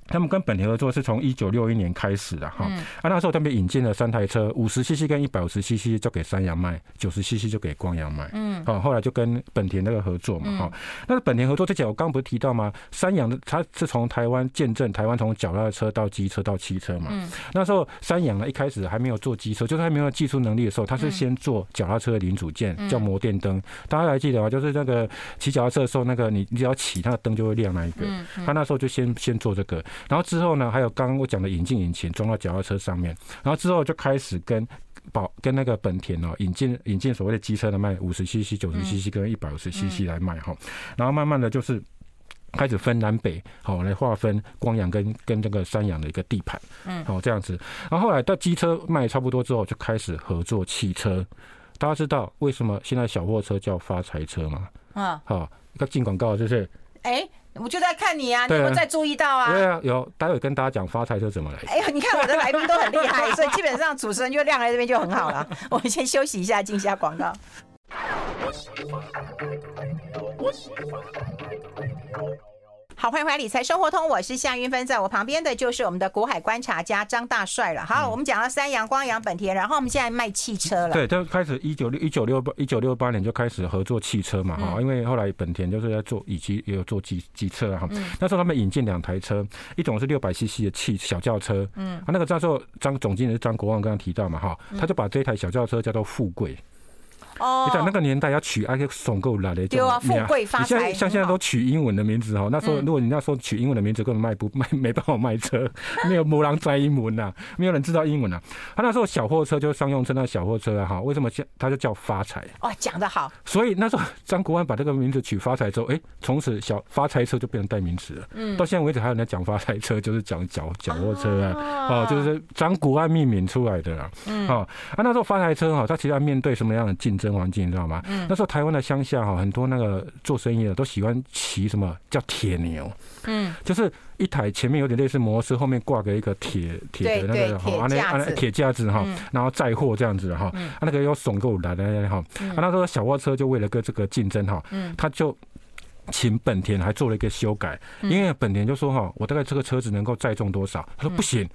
他们跟本田合作是从一九六一年开始的哈，啊那时候他们引进了三台车，五十 CC 跟一百五十 CC 就给三洋卖，九十 CC 就给光洋卖，嗯，好，后来就跟本田那个合作嘛，哈，那本田合作之前我刚刚不是提到吗？三洋的它是从台湾见证台湾从脚踏车到机车到汽车嘛，那时候三洋呢一开始还没有做机车，就是还没有技术能力的时候，他是先做脚踏车的零组件，叫摩电灯，大家还记得吗？就是那个骑脚踏车的时候，那个你你只要骑，那个灯就会亮那一个，他那时候就先先做这个。然后之后呢，还有刚刚我讲的引进引擎装到脚踏车上面，然后之后就开始跟宝跟那个本田哦引进引进所谓的机车的卖五十 CC、九十 CC 跟一百五十 CC 来卖哈，然后慢慢的就是开始分南北好来划分光阳跟跟这个山阳的一个地盘，嗯，好这样子，然后后来到机车卖差不多之后，就开始合作汽车。大家知道为什么现在小货车叫发财车吗？啊，好，一个进广告就是，哎。我就在看你啊，你有没有在注意到啊？对啊，有。待会跟大家讲发财车怎么来。哎呦，你看我的来宾都很厉害，所以基本上主持人就晾在这边就很好了。我们先休息一下，进一下广告。好，欢迎回来理财生活通，我是夏云芬，在我旁边的就是我们的国海观察家张大帅了。好，我们讲到三阳、光阳、本田，然后我们现在卖汽车了。对，就开始一九六一九六八一九六八年就开始合作汽车嘛，哈、嗯，因为后来本田就是在做以及也有做机机车哈。嗯、那时候他们引进两台车，一种是六百 CC 的汽小轿车，嗯，啊，那个叫做张总经理是张国旺刚刚提到嘛，哈，他就把这一台小轿车叫做富贵。哦，你讲那个年代要取啊个怂够来的，对啊，富贵发财。你现在像现在都取英文的名字哈，那时候如果你那时候取英文的名字，根本卖不卖没办法卖车，没有没人摘英文呐，没有人知道英文呐。他那时候小货车就是商用车，那小货车啊哈，为什么叫他就叫发财？哦，讲得好。所以那时候张国安把这个名字取发财之后，哎，从此小发财车就变成代名词了。嗯，到现在为止还有人讲发财车，就是讲小小货车啊，哦，就是张国安命名出来的啦。嗯，啊，那时候发财车哈，他其实要面对什么样的竞争环境，你知道吗？嗯，那时候台湾的乡下哈，很多那个做生意的都喜欢骑什么叫铁牛。嗯，就是一台前面有点类似摩托车，后面挂个一个铁铁的那个哈，那那铁架子哈，然后载货这样子哈，啊那个要耸够来来哈，啊那时候小货车就为了个这个竞争哈，嗯，他就请本田还做了一个修改，因为本田就说哈，我大概这个车子能够载重多少，他说不行。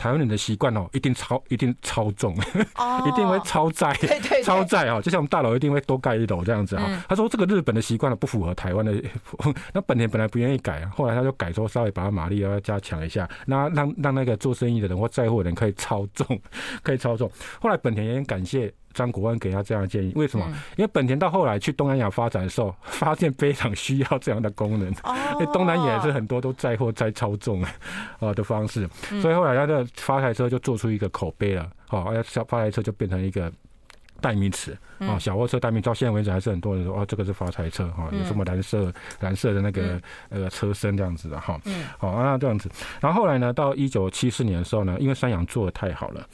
台湾人的习惯哦，一定超一定超重，一定会超载，超载哦，就像我们大楼一定会多盖一楼这样子哈。他说这个日本的习惯呢不符合台湾的，那本田本来不愿意改啊，后来他就改说稍微把它马力要加强一下，那让让那个做生意的人或载货的人可以超重，可以超重。后来本田也很感谢。张国安给他这样的建议，为什么？因为本田到后来去东南亚发展的时候，发现非常需要这样的功能。因为东南亚也是很多都载货载超重啊的方式，所以后来他的发财车就做出一个口碑了。好，而且发财车就变成一个代名词啊，小货车代名。到现在为止，还是很多人说哦，这个是发财车哈，有什么蓝色蓝色的那个呃车身这样子的哈。好，那这样子。然后后来呢，到一九七四年的时候呢，因为三洋做的太好了，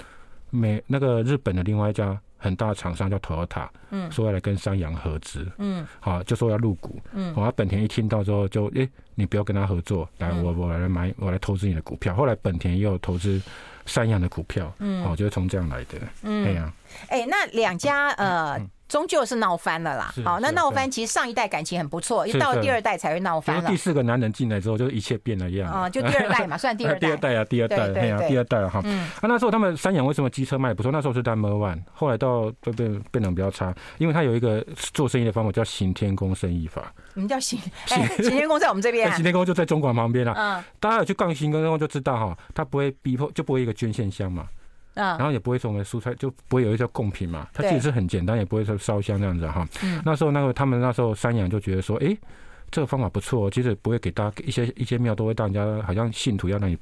美那个日本的另外一家。很大的厂商叫 Toyota，嗯，说要来跟三洋合资，嗯，好，就说要入股，嗯，好，本田一听到之后就，诶，你不要跟他合作，来，我我来买，我来投资你的股票。后来本田也有投资三洋的股票，嗯，好，就是从这样来的，嗯，哎呀，哎，那两家呃。终究是闹翻了啦。好，那闹翻其实上一代感情很不错，一到第二代才会闹翻了。第四个男人进来之后，就一切变了样。啊，就第二代嘛，算第二代。第二代啊，第二代，对啊，第二代哈。嗯。啊，那时候他们三洋为什么机车卖不错？那时候是 number one，后来到都变变得比较差，因为他有一个做生意的方法叫行天宫生意法。什么叫行？行天宫在我们这边。行天宫就在中广旁边啦。嗯。大家有去逛行天宫就知道哈，他不会逼迫，就不会一个捐献箱嘛。然后也不会说我们蔬菜就不会有一些贡品嘛，它其实是很简单，也不会说烧香这样子哈。那时候那个他们那时候三羊就觉得说，哎。这个方法不错，其实不会给大家一些一些庙都会让人家好像信徒要让你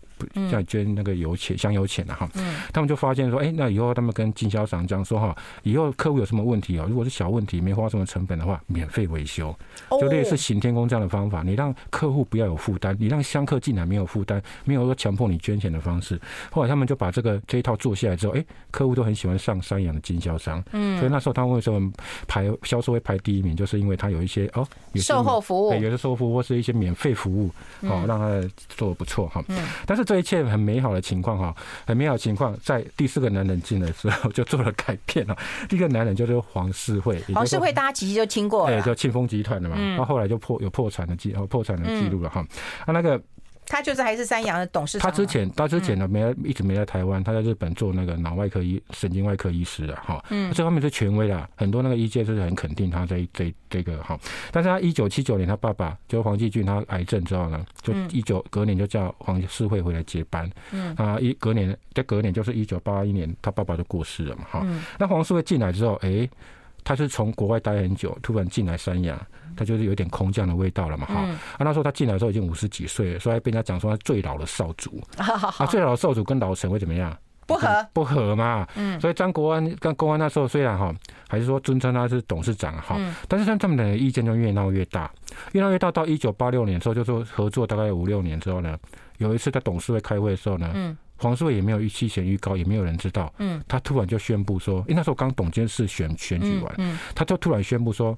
像你捐那个油钱香油钱的哈。嗯。他们就发现说，哎，那以后他们跟经销商讲说哈，以后客户有什么问题啊，如果是小问题没花什么成本的话，免费维修，就类似行天宫这样的方法，你让客户不要有负担，你让香客进来没有负担，没有说强迫你捐钱的方式。后来他们就把这个这一套做下来之后，哎，客户都很喜欢上三阳的经销商。嗯。所以那时候他们为什么排销售会排第一名，就是因为他有一些哦售后服务。有的售后或是一些免费服务，哦，让他做的不错哈。但是这一切很美好的情况哈，很美好的情况，在第四个男人进来之后就做了改变了。第一个男人就是黄世惠，黄世惠大家其实就听过，对，就庆丰集团的嘛。他后来就破有破产的记，破产的记录了哈。他那个。他就是还是三洋的董事长。他之前，他之前呢，没一直没在台湾，他在日本做那个脑外科医、神经外科医师啊哈。嗯。这方面是权威的，很多那个医界是很肯定他这这这个哈。但是他一九七九年，他爸爸就黄继俊，他癌症之后呢，就一九隔年就叫黄世惠回来接班。嗯。啊，一隔年，在隔年就是一九八一年，他爸爸就过世了嘛哈。嗯。那黄世惠进来之后，哎，他是从国外待很久，突然进来三亚。他就是有点空降的味道了嘛，哈、嗯。啊，那时候他进来的时候已经五十几岁了，所以被人家讲说他最老的少主。啊，最老的少主跟老陈会怎么样？不合，不合嘛。嗯。所以张国安跟公安那时候虽然哈，还是说尊称他是董事长哈，但是像他们的意见就越闹越大，越闹越大。到一九八六年之后，就说合作大概五六年之后呢，有一次在董事会开会的时候呢，嗯，黄世惠也没有预期前预告，也没有人知道，嗯，他突然就宣布说，因为那时候刚董监事选选举完，嗯，他就突然宣布说。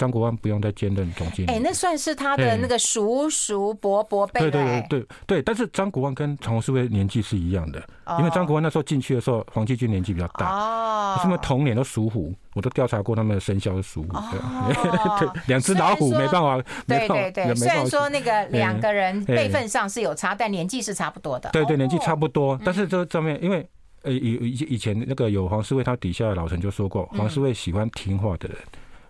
张国安不用再兼任总经理。哎，那算是他的那个叔叔伯伯辈。对对对对对，但是张国安跟黄世惠年纪是一样的，因为张国安那时候进去的时候，黄继军年纪比较大。哦。他们同年都属虎，我都调查过他们的生肖是属虎。哦。对，两只老虎没办法。对对对，虽然说那个两个人辈分上是有差，但年纪是差不多的。对对，年纪差不多，但是这上面因为呃以以以前那个有黄世卫，他底下的老陈就说过，黄世卫喜欢听话的人。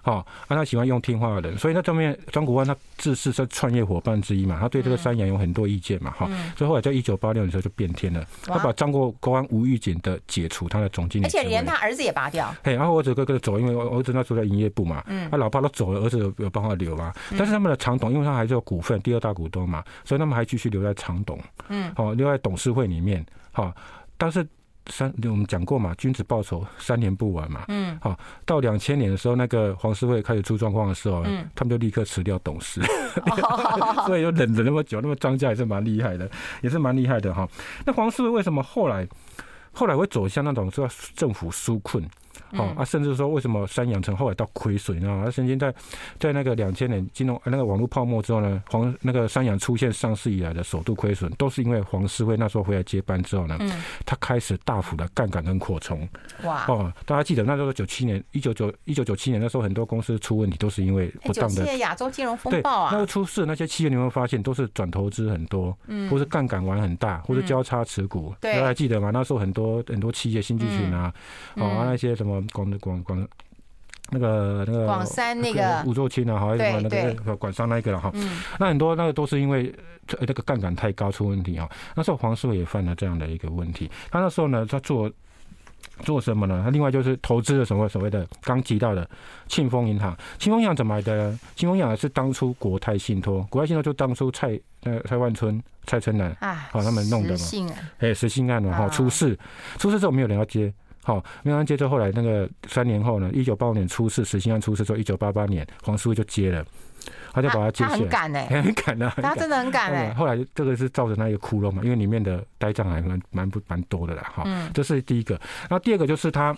好，那他喜欢用听话的人，所以那上面张国万他自是是创业伙伴之一嘛，他对这个山羊有很多意见嘛，哈，所以后来在一九八六年的时候就变天了，他把张国关无预警的解除他的总经理，而且连他儿子也拔掉，嘿，然后我儿子哥哥走，因为我儿子那时候在营业部嘛，嗯。他老爸都走了，儿子有有帮他留嘛，但是他们的常董，因为他还是有股份，第二大股东嘛，所以他们还继续留在常董，嗯，好，留在董事会里面，好，但是。三，我们讲过嘛，君子报仇，三年不晚嘛。嗯。好，到两千年的时候，那个黄世惠开始出状况的时候，嗯，他们就立刻辞掉董事。哦、所以就忍了那么久，那么张家也是蛮厉害的，也是蛮厉害的哈。那黄世惠为什么后来后来会走向那种说政府纾困？哦啊，甚至说为什么三阳城后来到亏损啊？他曾经在在那个两千年金融那个网络泡沫之后呢，黄那个三阳出现上市以来的首度亏损，都是因为黄斯惠那时候回来接班之后呢，嗯，他开始大幅的杠杆跟扩充。哇！哦，大家记得那时候九七年一九九一九九七年那时候很多公司出问题都是因为不当的亚洲金融风暴啊，那个出事那些企业你会发现都是转投资很多，嗯，或是杠杆玩很大，或是交叉持股。大家还记得吗？那时候很多很多企业新巨群啊，哦那些什么广广广。那个那个广山那个吴作清啊，好像那个管商那个了哈。那很多那个都是因为那个杠杆太高出问题啊。那时候黄师傅也犯了这样的一个问题。他那时候呢，他做做什么呢？他另外就是投资了什么所谓的刚提到的庆丰银行。庆丰银行怎么来的呢？庆丰银行是当初国泰信托，国泰信托就当初蔡那个蔡万春、蔡春兰啊，好他们弄的嘛。哎，实信案嘛，哈，出事出事之后没有人要接。好，没有人接着后来那个三年后呢，一九八五年出事，石兴案出事之后，一九八八年黄师傅就接了，他就把他接下来。他很敢哎、欸，很敢的，他真的很敢哎、欸。后来这个是照着那个窟窿嘛，因为里面的呆账还蛮蛮不蛮多的啦。哈，这是第一个。然后第二个就是他，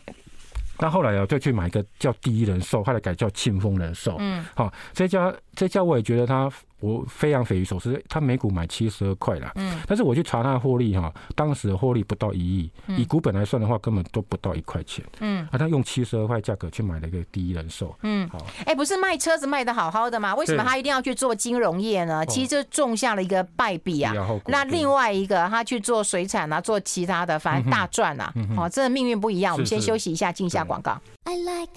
他后来啊就去买一个叫第一人寿，后来改叫庆丰人寿。嗯，好，这家这家我也觉得他。我非常匪夷所思，他每股买七十二块啦，嗯，但是我去查他的获利哈，当时的获利不到一亿，以股本来算的话，根本都不到一块钱，嗯，啊，他用七十二块价格去买了一个第一人寿，嗯，好，哎，不是卖车子卖的好好的吗？为什么他一定要去做金融业呢？其实就种下了一个败笔啊。那另外一个，他去做水产啊，做其他的，反正大赚啊，哦，真的命运不一样。我们先休息一下，进下广告。I like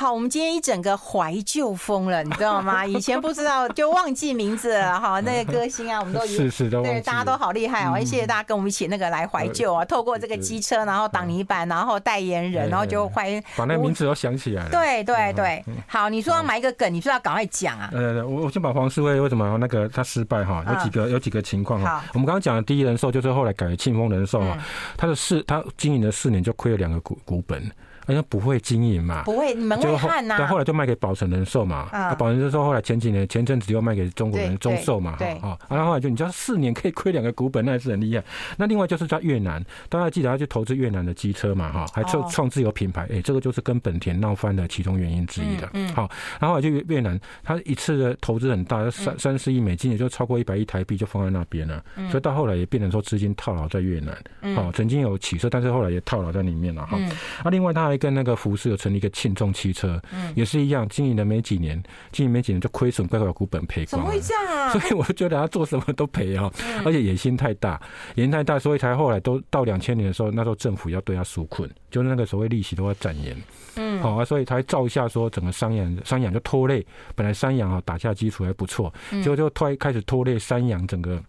好，我们今天一整个怀旧风了，你知道吗？以前不知道就忘记名字了哈，那个歌星啊，我们都是是都对，大家都好厉害哦！也谢谢大家跟我们一起那个来怀旧啊，透过这个机车，然后挡泥板，然后代言人，然后就怀把那个名字都想起来了。对对对，好，你说要埋一个梗，你说要赶快讲啊。呃，我我先把黄世威为什么那个他失败哈，有几个有几个情况哈。我们刚刚讲的第一人寿就是后来改为庆丰人寿啊，他的四他经营了四年就亏了两个股股本。人家不会经营嘛，不会门外汉呐。对，后来就卖给宝成人寿嘛。啊，宝成人寿后来前几年前阵子又卖给中国人中寿嘛。哈，啊，然后后来就你知道四年可以亏两个股本，那还是很厉害。那另外就是在越南，大家记得他去投资越南的机车嘛，哈，还创创自有品牌。哎，这个就是跟本田闹翻的其中原因之一的。嗯，好，然后后来就越南，他一次的投资很大，三三四亿美金，也就超过一百亿台币就放在那边了。所以到后来也变成说资金套牢在越南。好，曾经有起色，但是后来也套牢在里面了。哈，那另外他还跟那个福斯有成立一个庆众汽车，嗯，也是一样，经营了没几年，经营没几年就亏损，乖乖股本赔光了。怎么会这样啊？所以我就觉得他做什么都赔啊，而且野心太大，野心太大，所以才后来都到两千年的时候，那时候政府要对他纾困，就是那个所谓利息都要展延，嗯，好啊，所以才照一下说整个三阳三阳就拖累，本来三阳啊打下基础还不错，结果就突然开始拖累三阳整个。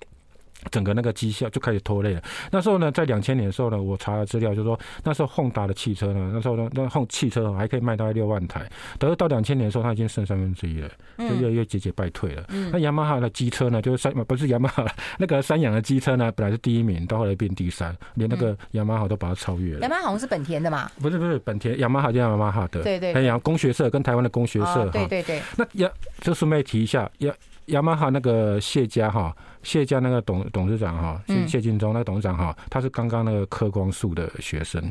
整个那个绩效就开始拖累了。那时候呢，在两千年的时候呢，我查了资料，就是说那时候宏达的汽车呢，那时候呢，那宏汽车还可以卖大概六万台。等到到两千年的时候，它已经剩三分之一了，就越来越节节败退了。嗯、那雅马哈的机车呢，就是三不是雅马哈那个三洋的机车呢，本来是第一名，到后来变第三，连那个雅马哈都把它超越了。雅马哈好像是本田的嘛？不是不是本田，雅马哈叫雅马哈的。对对。还有工学社跟台湾的工学社哈、哦。对对对。那雅就顺便提一下雅雅马哈那个谢家哈。谢家那个董董事长哈，谢谢金忠那个董事长哈，他是刚刚那个科光素的学生，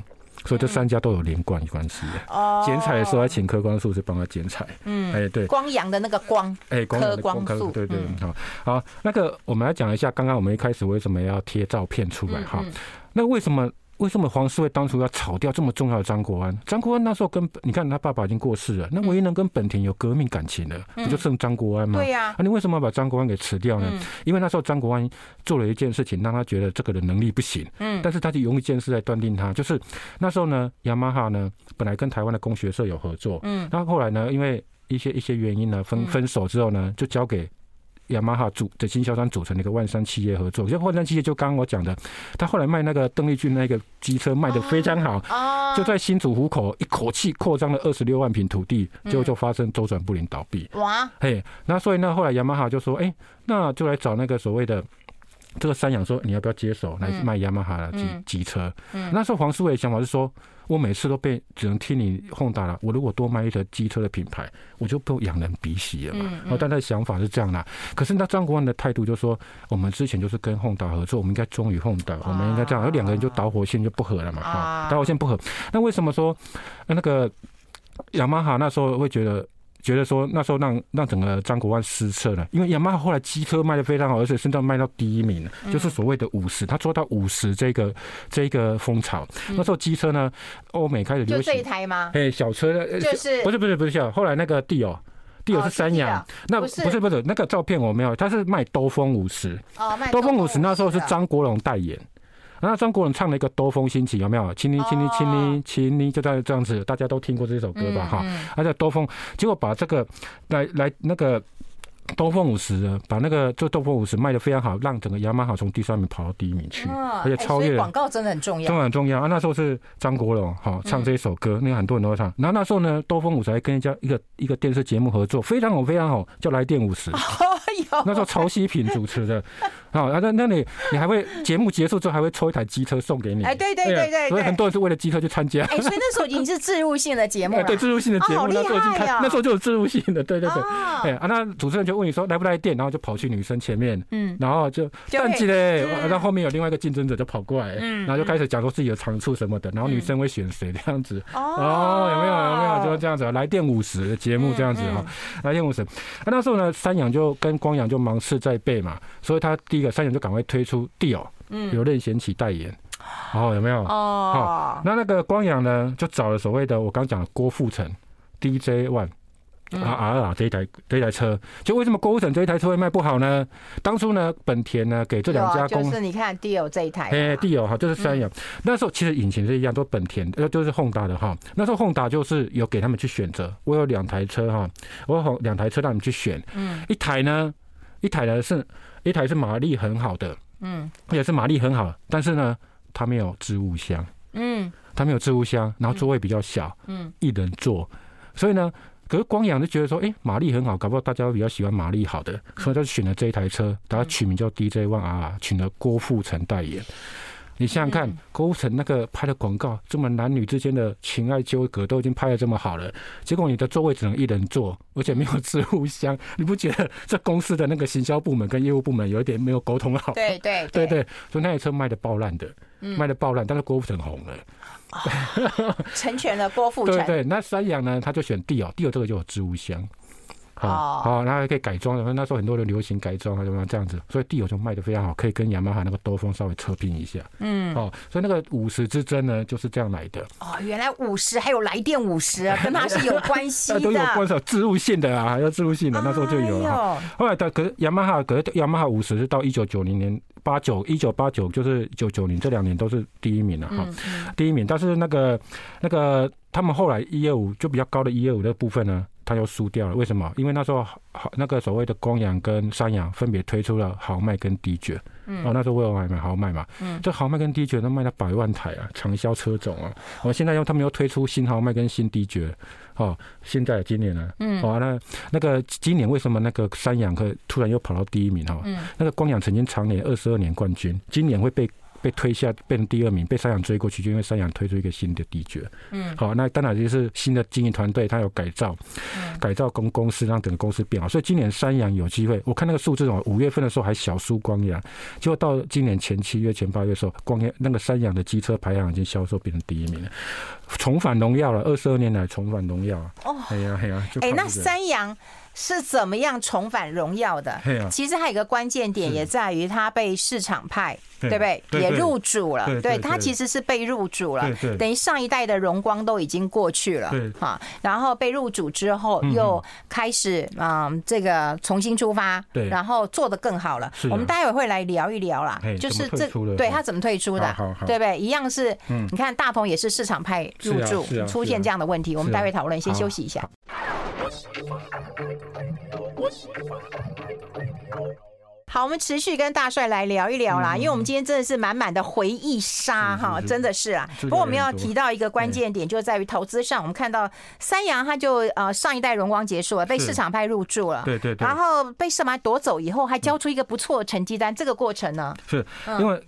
所以这三家都有连贯关系。哦，剪彩的时候还请科光素是帮他剪彩。嗯，哎对，光阳的那个光，哎，科光素，对对，好，好，那个我们来讲一下，刚刚我们一开始为什么要贴照片出来哈？那为什么为什么黄斯卫当初要炒掉这么重要的张国安？张国安那时候跟你看他爸爸已经过世了，那唯一能跟本田有革命感情的，不就剩张国安吗？对呀。啊，你为什么要把张国安给辞掉呢？因为那时候张国安做了一件事情，让他觉得这个人能力不行。嗯。但是他就用一件事来断定他，就是那时候呢，雅马哈呢本来跟台湾的工学社有合作。嗯。然后后来呢，因为一些一些原因呢，分分手之后呢，就交给。雅马哈组的经销商组成的一个万山企业合作，就万山企业就刚刚我讲的，他后来卖那个邓丽君那个机车卖的非常好，就在新竹湖口一口气扩张了二十六万坪土地，结果就发生周转不灵倒闭。哇，嘿，那所以呢，后来雅马哈就说，哎，那就来找那个所谓的这个三阳说，你要不要接手来卖雅马哈的机机车？那时候黄斯伟的想法是说。我每次都被只能听你 Honda 了。我如果多卖一台机车的品牌，我就不仰人鼻息了嘛。哦，但他的想法是这样的。可是那张国荣的态度就是说，我们之前就是跟 Honda 合作，我们应该忠于 Honda，我们应该这样。有两个人就导火线就不合了嘛。哈，导火线不合。那为什么说那个雅马哈那时候会觉得？觉得说那时候让让整个张国万失策了，因为雅马哈后来机车卖的非常好，而且甚至卖到第一名，就是所谓的五十，他做到五十这个这个风潮。那时候机车呢，欧美开始流行就这一台吗？哎，小车就是。不是不是不是小，后来那个 Dio，Dio 是三阳，那不是。不是那个照片我没有，他是卖兜风五十，哦，兜风五十那时候是张国荣代言。然后张国荣唱了一个《兜风兴起》，有没有？亲你，亲你，亲你，亲你，就在这样子，大家都听过这首歌吧？哈，而且兜风，结果把这个来来那个兜风五十，把那个这兜风五十卖的非常好，让整个雅马哈从第三名跑到第一名去，而且超越。广告真的很重要，真的很重要啊！那时候是张国荣哈唱这一首歌，那个很多人都会唱。然后那时候呢，兜风五十还跟人家一个一个电视节目合作，非常好，非常好，叫《来电五十》。那时候曹西平主持的。好，那那你你还会节目结束之后还会抽一台机车送给你？哎，对对对对，所以很多人是为了机车去参加。哎，所以那时候已经是置入性的节目了。对，置入性的节目，那时候已经开，那时候就有置入性的，对对对。哎啊，那主持人就问你说来不来电，然后就跑去女生前面，嗯，然后就站起来，然后后面有另外一个竞争者就跑过来，嗯，然后就开始讲说自己的长处什么的，然后女生会选谁这样子。哦，有没有有没有就是这样子？来电五十的节目这样子哈，来电五十。那那时候呢，三阳就跟光阳就芒刺在背嘛，所以他第一个三阳就赶快推。出 Dio，嗯，由任贤齐代言，哦，有没有？哦，那那个光阳呢，就找了所谓的我刚讲的郭富城 DJ One 啊啊这一台这一台车，就为什么郭富城这一台车会卖不好呢？当初呢，本田呢给这两家公司，就是你看 Dio 这一台，哎，Dio 哈，就是三阳。那时候其实引擎是一样，都本田，呃，就是 Honda 的哈。那时候 Honda 就是有给他们去选择，我有两台车哈，我有两台车让你们去选，嗯，一台呢，一台呢是一台是马力很好的。嗯，也是马力很好，但是呢，它没有置物箱。嗯，它没有置物箱，然后座位比较小。嗯，一人坐，所以呢，可是光阳就觉得说，哎、欸，马力很好，搞不好大家都比较喜欢马力好的，所以他就选了这一台车，把它取名叫 DJ One R，请了郭富城代言。你想想看，郭富城那个拍的广告，这么男女之间的情爱纠葛都已经拍的这么好了，结果你的座位只能一人坐，而且没有置物箱，你不觉得这公司的那个行销部门跟业务部门有一点没有沟通好？对对 对。对，所以那台车卖的爆烂的，卖的爆烂，但是郭富城红了，哦、成全了郭富城。对对，那三羊呢，他就选 Dio，Dio 这个就有置物箱。好，好，然后还可以改装，然后那时候很多人流行改装啊，什么这样子，所以 Dio 就卖的非常好，可以跟雅马哈那个兜风稍微测评一下。嗯，哦，所以那个五十之争呢，就是这样来的。哦，原来五十还有来电五十啊，跟它是有关系的。都有关系，置入性的啊，还要置入性的，那时候就有了。后来的可是雅马哈，可是雅马哈五十是到一九九零年八九一九八九，就是九九年这两年都是第一名了哈，第一名。但是那个那个他们后来一二五就比较高的一二五的部分呢，他又输掉了，为什么？因为那时候好那个所谓的光阳跟三阳分别推出了豪迈跟迪爵，嗯，哦，那时候我有买买豪迈嘛，嗯，这豪迈跟迪爵都卖了百万台啊，畅销车种啊。我现在又他们又推出新豪迈跟新迪爵，哦，现在今年呢，嗯，哦，那那个今年为什么那个三阳可突然又跑到第一名哈？嗯，那个光阳曾经常年二十二年冠军，今年会被。被推下变成第二名，被三阳追过去，就因为三阳推出一个新的地爵。嗯，好，那当然就是新的经营团队，他有改造，改造公公司，让整个公司变好。所以今年三阳有机会，我看那个数字哦，五月份的时候还小输光阳，结果到今年前七月、前八月的时候，光阳那个三阳的机车排行已经销售变成第一名了，重返荣耀了。二十二年来重返荣耀。哦，哎呀哎呀，哎，那三阳。是怎么样重返荣耀的？其实还有一个关键点，也在于他被市场派，对不对？也入主了，对，对，它其实是被入主了，等于上一代的荣光都已经过去了，对，哈，然后被入主之后又开始嗯，这个重新出发，对，然后做得更好了。我们待会会来聊一聊啦，就是这对他怎么退出的，对不对？一样是，你看大鹏也是市场派入驻，出现这样的问题，我们待会讨论，先休息一下。好，我们持续跟大帅来聊一聊啦，因为我们今天真的是满满的回忆杀哈，真的是啊。不过我们要提到一个关键点，就在于投资上，我们看到三阳他就呃上一代荣光结束了，被市场派入驻了，对对对，然后被市场派夺走以后，还交出一个不错的成绩单，这个过程呢？是因为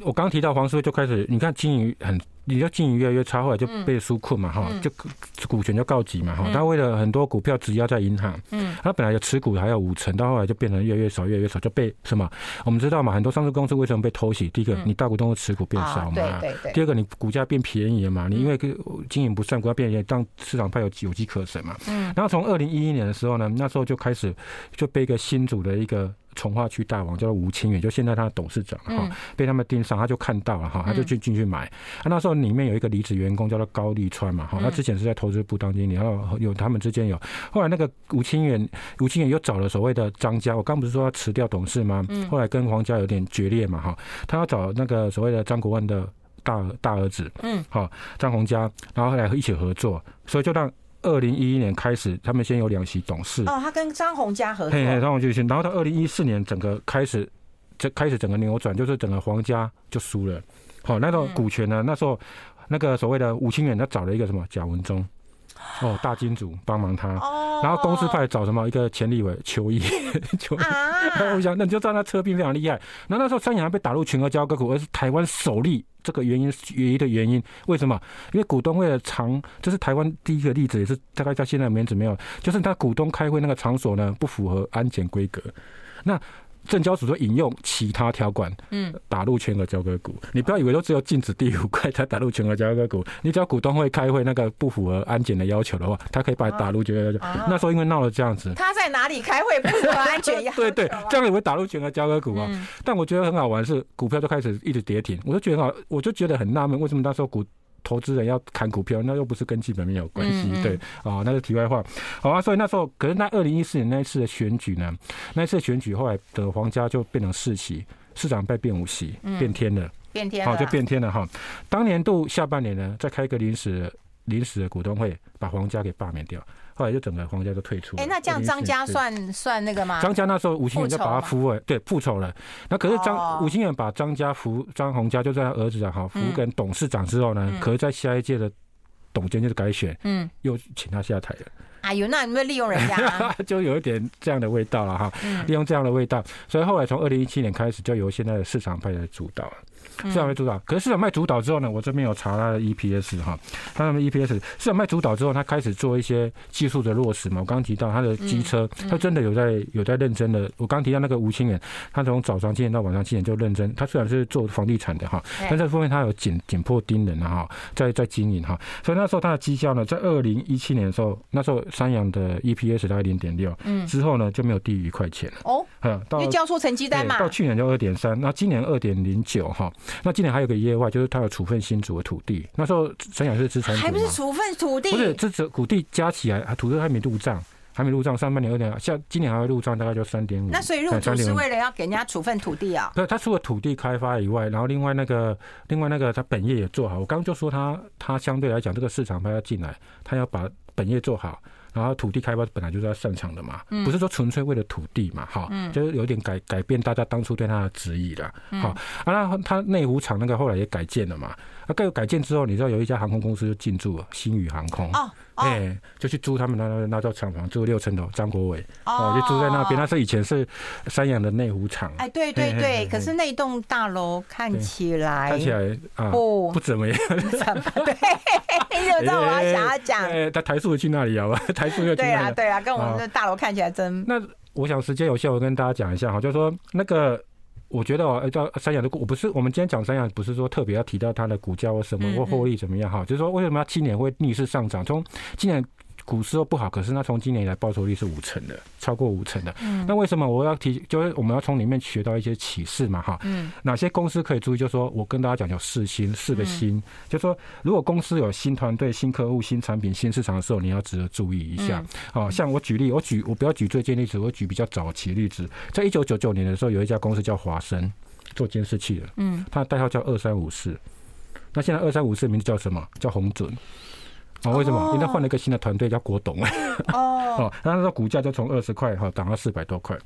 我刚刚提到黄叔就开始，你看金鱼很。你就经营越来越差，后来就被纾困嘛，哈，就股权就告急嘛，哈。他为了很多股票质押在银行，嗯，他本来的持股还有五成，到后来就变成越来越少，越来越少，就被什么？我们知道嘛，很多上市公司为什么被偷袭？第一个，你大股东的持股变少嘛，对对。第二个，你股价变便宜了嘛，你因为经营不善，股价变便宜，让市场派有有机可乘嘛。嗯。然后从二零一一年的时候呢，那时候就开始就被一个新组的一个。重化区大王叫做吴清远，就现在他的董事长哈，被他们盯上，他就看到了哈，他就进进去买。那时候里面有一个离职员工叫做高立川嘛哈，他之前是在投资部当经理，然后有他们之间有，后来那个吴清远，吴清远又找了所谓的张家，我刚不是说要辞掉董事吗？后来跟黄家有点决裂嘛哈，他要找那个所谓的张国万的大大儿子，嗯，好张宏家，然后后来一起合作，所以就让。二零一一年开始，他们先有两席董事。哦，他跟张宏家合作。嘿，嘿，张宏就先，然后到二零一四年，整个开始，这开始整个扭转，就是整个皇家就输了。好，那时候股权呢，那时候那个所谓的吴清远，他找了一个什么贾文忠，哦，大金主帮忙他。哦。然后公司派找什么一个前立委邱毅，邱毅。啊。我想，那你就知道他车病非常厉害。然后那时候三阳还被打入全额交割股，而是台湾首例。这个原因原因的原因，为什么？因为股东为了长，这是台湾第一个例子，也是大概到现在为止没有，就是他股东开会那个场所呢，不符合安检规格。那证交所说引用其他条款，嗯，打入全额交割股。你不要以为都只有禁止第五块才打入全额交割股，你只要股东会开会那个不符合安检的要求的话，他可以把你打入全额交割股。那时候因为闹了这样子，他在哪里开会不符合安全要求？对 对，这样也会打入全额交割股啊。但我觉得很好玩是，股票就开始一直跌停，我就觉得很好，我就觉得很纳闷，为什么那时候股。投资人要砍股票，那又不是跟基本面有关系，对啊，那是题外话。好啊，所以那时候，可是那二零一四年那一次的选举呢，那一次选举后来的皇家就变成四席，市长被变五席，变天了，变天，好就变天了哈。当年度下半年呢，再开一个临时临时的股东会，把皇家给罢免掉。后来就整个皇家就退出。哎、欸，那这样张家算算那个吗？张家那时候吴清远就把他扶了，对，复仇了。那可是张吴清远把张家扶张宏家，就在他儿子啊，哈扶跟董事长之后呢，嗯、可是在下一届的董监就是改选，嗯，又请他下台了。哎呦，那你们利用人家、啊，就有一点这样的味道了哈。利用这样的味道，所以后来从二零一七年开始，就由现在的市场派来主导了。市场派主导，可是市场卖主导之后呢，我这边有查他的 EPS 哈，他们 EPS 市场卖主导之后，他开始做一些技术的落实嘛。我刚刚提到他的机车，他真的有在有在认真的。我刚提到那个吴清远，他从早上七点到晚上七点就认真。他虽然是做房地产的哈，但这方面他有紧紧迫盯人哈，在在经营哈。所以那时候他的绩效呢，在二零一七年的时候，那时候三洋的 EPS 大概零点六，嗯，之后呢就没有低于一块钱了。哦，因为交出成绩单嘛。到去年就二点三，那今年二点零九哈。那今年还有个意外，就是他有处分新竹的土地。那时候陈阳是资产，还不是处分土地？不是，这这土地加起来，土地还没入账，还没入账。上半年有点，像今年还会入账，大概就三点五。那所以入主是为了要给人家处分土地啊？对，他除了土地开发以外，然后另外那个另外那个他本业也做好。我刚刚就说他他相对来讲，这个市场他要进来，他要把本业做好。然后土地开发本来就是他擅长的嘛，不是说纯粹为了土地嘛，哈，就是有点改改变大家当初对他的质疑了，好，啊，那他内湖厂那个后来也改建了嘛，啊，改改建之后，你知道有一家航空公司就进驻了，新宇航空。哎、欸，就去租他们那那那套厂房，租六层楼。张国伟哦，就住在那边。那是以前是三阳的内湖厂。哎，对对对，欸、可是那栋大楼看起来看起来啊不不怎么样。对，你怎么知道我要想要讲？哎，他台塑去那里啊？台塑又去那里？对啊对啊，跟我们的大楼看起来真。那我想时间有限，我跟大家讲一下哈，就是说那个。我觉得哦，叫三洋的股，我不是我们今天讲三洋，不是说特别要提到它的股价或什么或获利怎么样哈，就是说为什么它今年会逆势上涨？从今年股市又不好，可是那从今年以来报酬率是五成的，超过五成的。嗯那为什么我要提？就是我们要从里面学到一些启示嘛，哈。嗯。哪些公司可以注意？就是说我跟大家讲，有四新，四个新。就是说，如果公司有新团队、新客户、新产品、新市场的时候，你要值得注意一下。好，像我举例，我举我不要举最近例子，我举比较早期的例子，在一九九九年的时候，有一家公司叫华生，做监视器的。嗯。它的代号叫二三五四。那现在二三五四名字叫什么？叫红准。哦，为什么？因为他换了一个新的团队，叫国董。哦，然后那时候股价就从二十块哈涨到四百多块。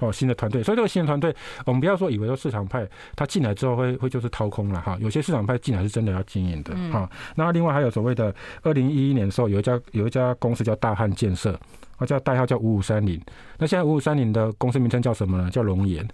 哦，新的团队，所以这个新的团队，我们不要说以为说市场派他进来之后会会就是掏空了哈。有些市场派进来是真的要经营的哈。那另外还有所谓的二零一一年的时候，有一家有一家公司叫大汉建设，啊叫代号叫五五三零。那现在五五三零的公司名称叫什么呢？叫龙岩。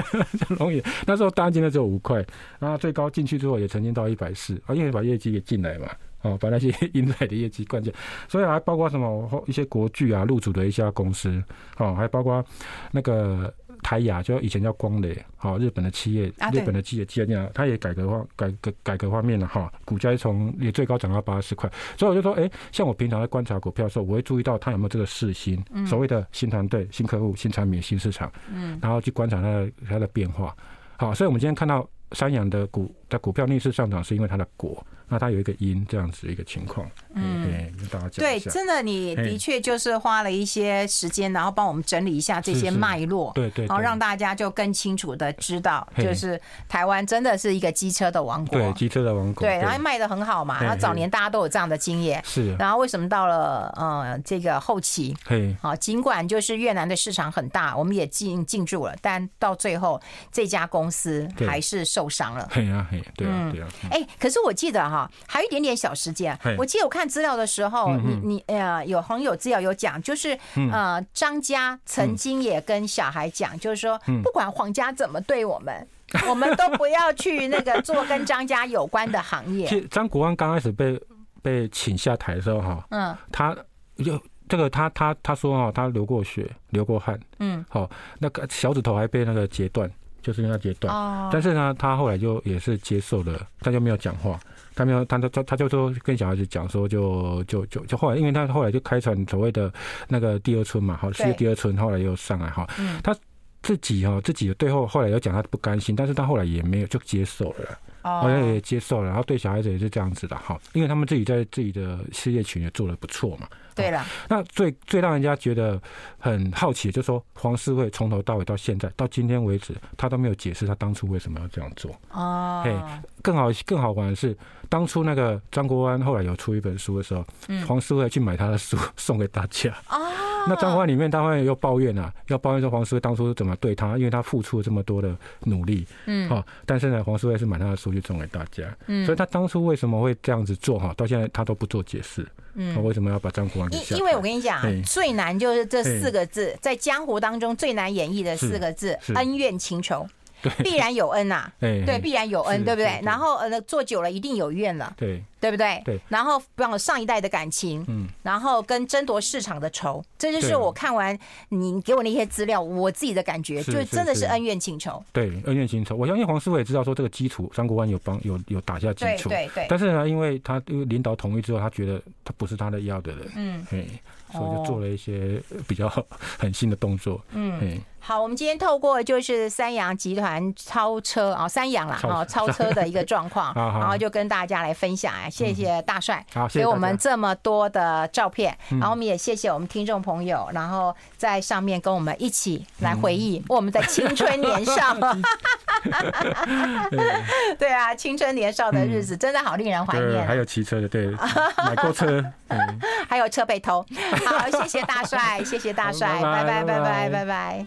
龙眼。那时候单金的只有五块，然后最高进去之后也曾经到一百四啊，因为把业绩给进来嘛。哦，把那些 英来的业绩灌进，所以还包括什么一些国巨啊入主的一家公司，哦，还包括那个台亚，就以前叫光磊，好，日本的企业，日本的企业企业它也改革方改革改革方面了哈，股价从也最高涨到八十块，所以我就说，哎，像我平常在观察股票的时候，我会注意到它有没有这个四新，所谓的新团队、新客户、新产品、新市场，嗯，然后去观察它的它的变化，好，所以我们今天看到三洋的股的股票逆势上涨，是因为它的果。那它有一个因这样子一个情况，嗯，跟大家讲。对，真的，你的确就是花了一些时间，然后帮我们整理一下这些脉络，对对，然后让大家就更清楚的知道，就是台湾真的是一个机车的王国，对，机车的王国，对，然后卖的很好嘛，然后早年大家都有这样的经验，是，然后为什么到了呃这个后期，嘿，好，尽管就是越南的市场很大，我们也进进驻了，但到最后这家公司还是受伤了，嘿啊嘿，对啊对啊，哎，可是我记得哈。还有一点点小时间，我记得我看资料的时候，你你呃有朋友资料有讲，就是呃张家曾经也跟小孩讲，就是说不管皇家怎么对我们，我们都不要去那个做跟张家有关的行业。其实张国安刚开始被被请下台的时候，哈，嗯，他就这个他他他说哈，他流过血，流过汗，嗯，好，那个小指头还被那个截断，就是因为他截断，但是呢，他后来就也是接受了，他就没有讲话。他没有，他他他他就说跟小孩子讲说，就就就就后来，因为他后来就开船所谓的那个第二村嘛，好，是第二村，后来又上来哈，他自己哈自己最后后来又讲他不甘心，但是他后来也没有就接受了，好像也接受了，然后对小孩子也是这样子的哈，因为他们自己在自己的事业群也做的不错嘛。对了，那最最让人家觉得很好奇，就是说黄世慧从头到尾到现在到今天为止，他都没有解释他当初为什么要这样做。哦，哎，更好更好玩的是，当初那个张国安后来有出一本书的时候，黄世惠去买他的书送给大家。哦，那张国安里面当然又抱怨啊，要抱怨说黄世惠当初怎么对他，因为他付出了这么多的努力。嗯，好，但是呢，黄世惠是买他的书去送给大家。嗯，所以他当初为什么会这样子做哈，到现在他都不做解释。嗯，他为什么要把张国荣？因因为我跟你讲，最难就是这四个字，在江湖当中最难演绎的四个字：恩怨情仇。必然有恩 呐，对，必然有恩，对不对？然后呃，做久了一定有怨了，对，对不对？对。然后比方上一代的感情，嗯，然后跟争夺市场的仇，这就是我看完你给我那些资料，我自己的感觉，就真的是恩怨情仇。对，恩怨情仇。我相信黄师傅也知道说这个基础，三国安有帮有有打下基础，对对。但是呢，因为他因为领导同意之后，他觉得他不是他的要的人，嗯，所以就做了一些比较狠心的动作，嗯。好，我们今天透过就是三洋集团超车啊，三洋啦哦，超车的一个状况，然后就跟大家来分享啊，谢谢大帅给我们这么多的照片，然后我们也谢谢我们听众朋友，然后在上面跟我们一起来回忆我们的青春年少，对。啊，青春年少的日子真的好令人怀念，还有骑车的，对，买过车，还有车被偷，好，谢谢大帅，谢谢大帅，拜拜拜拜。拜拜。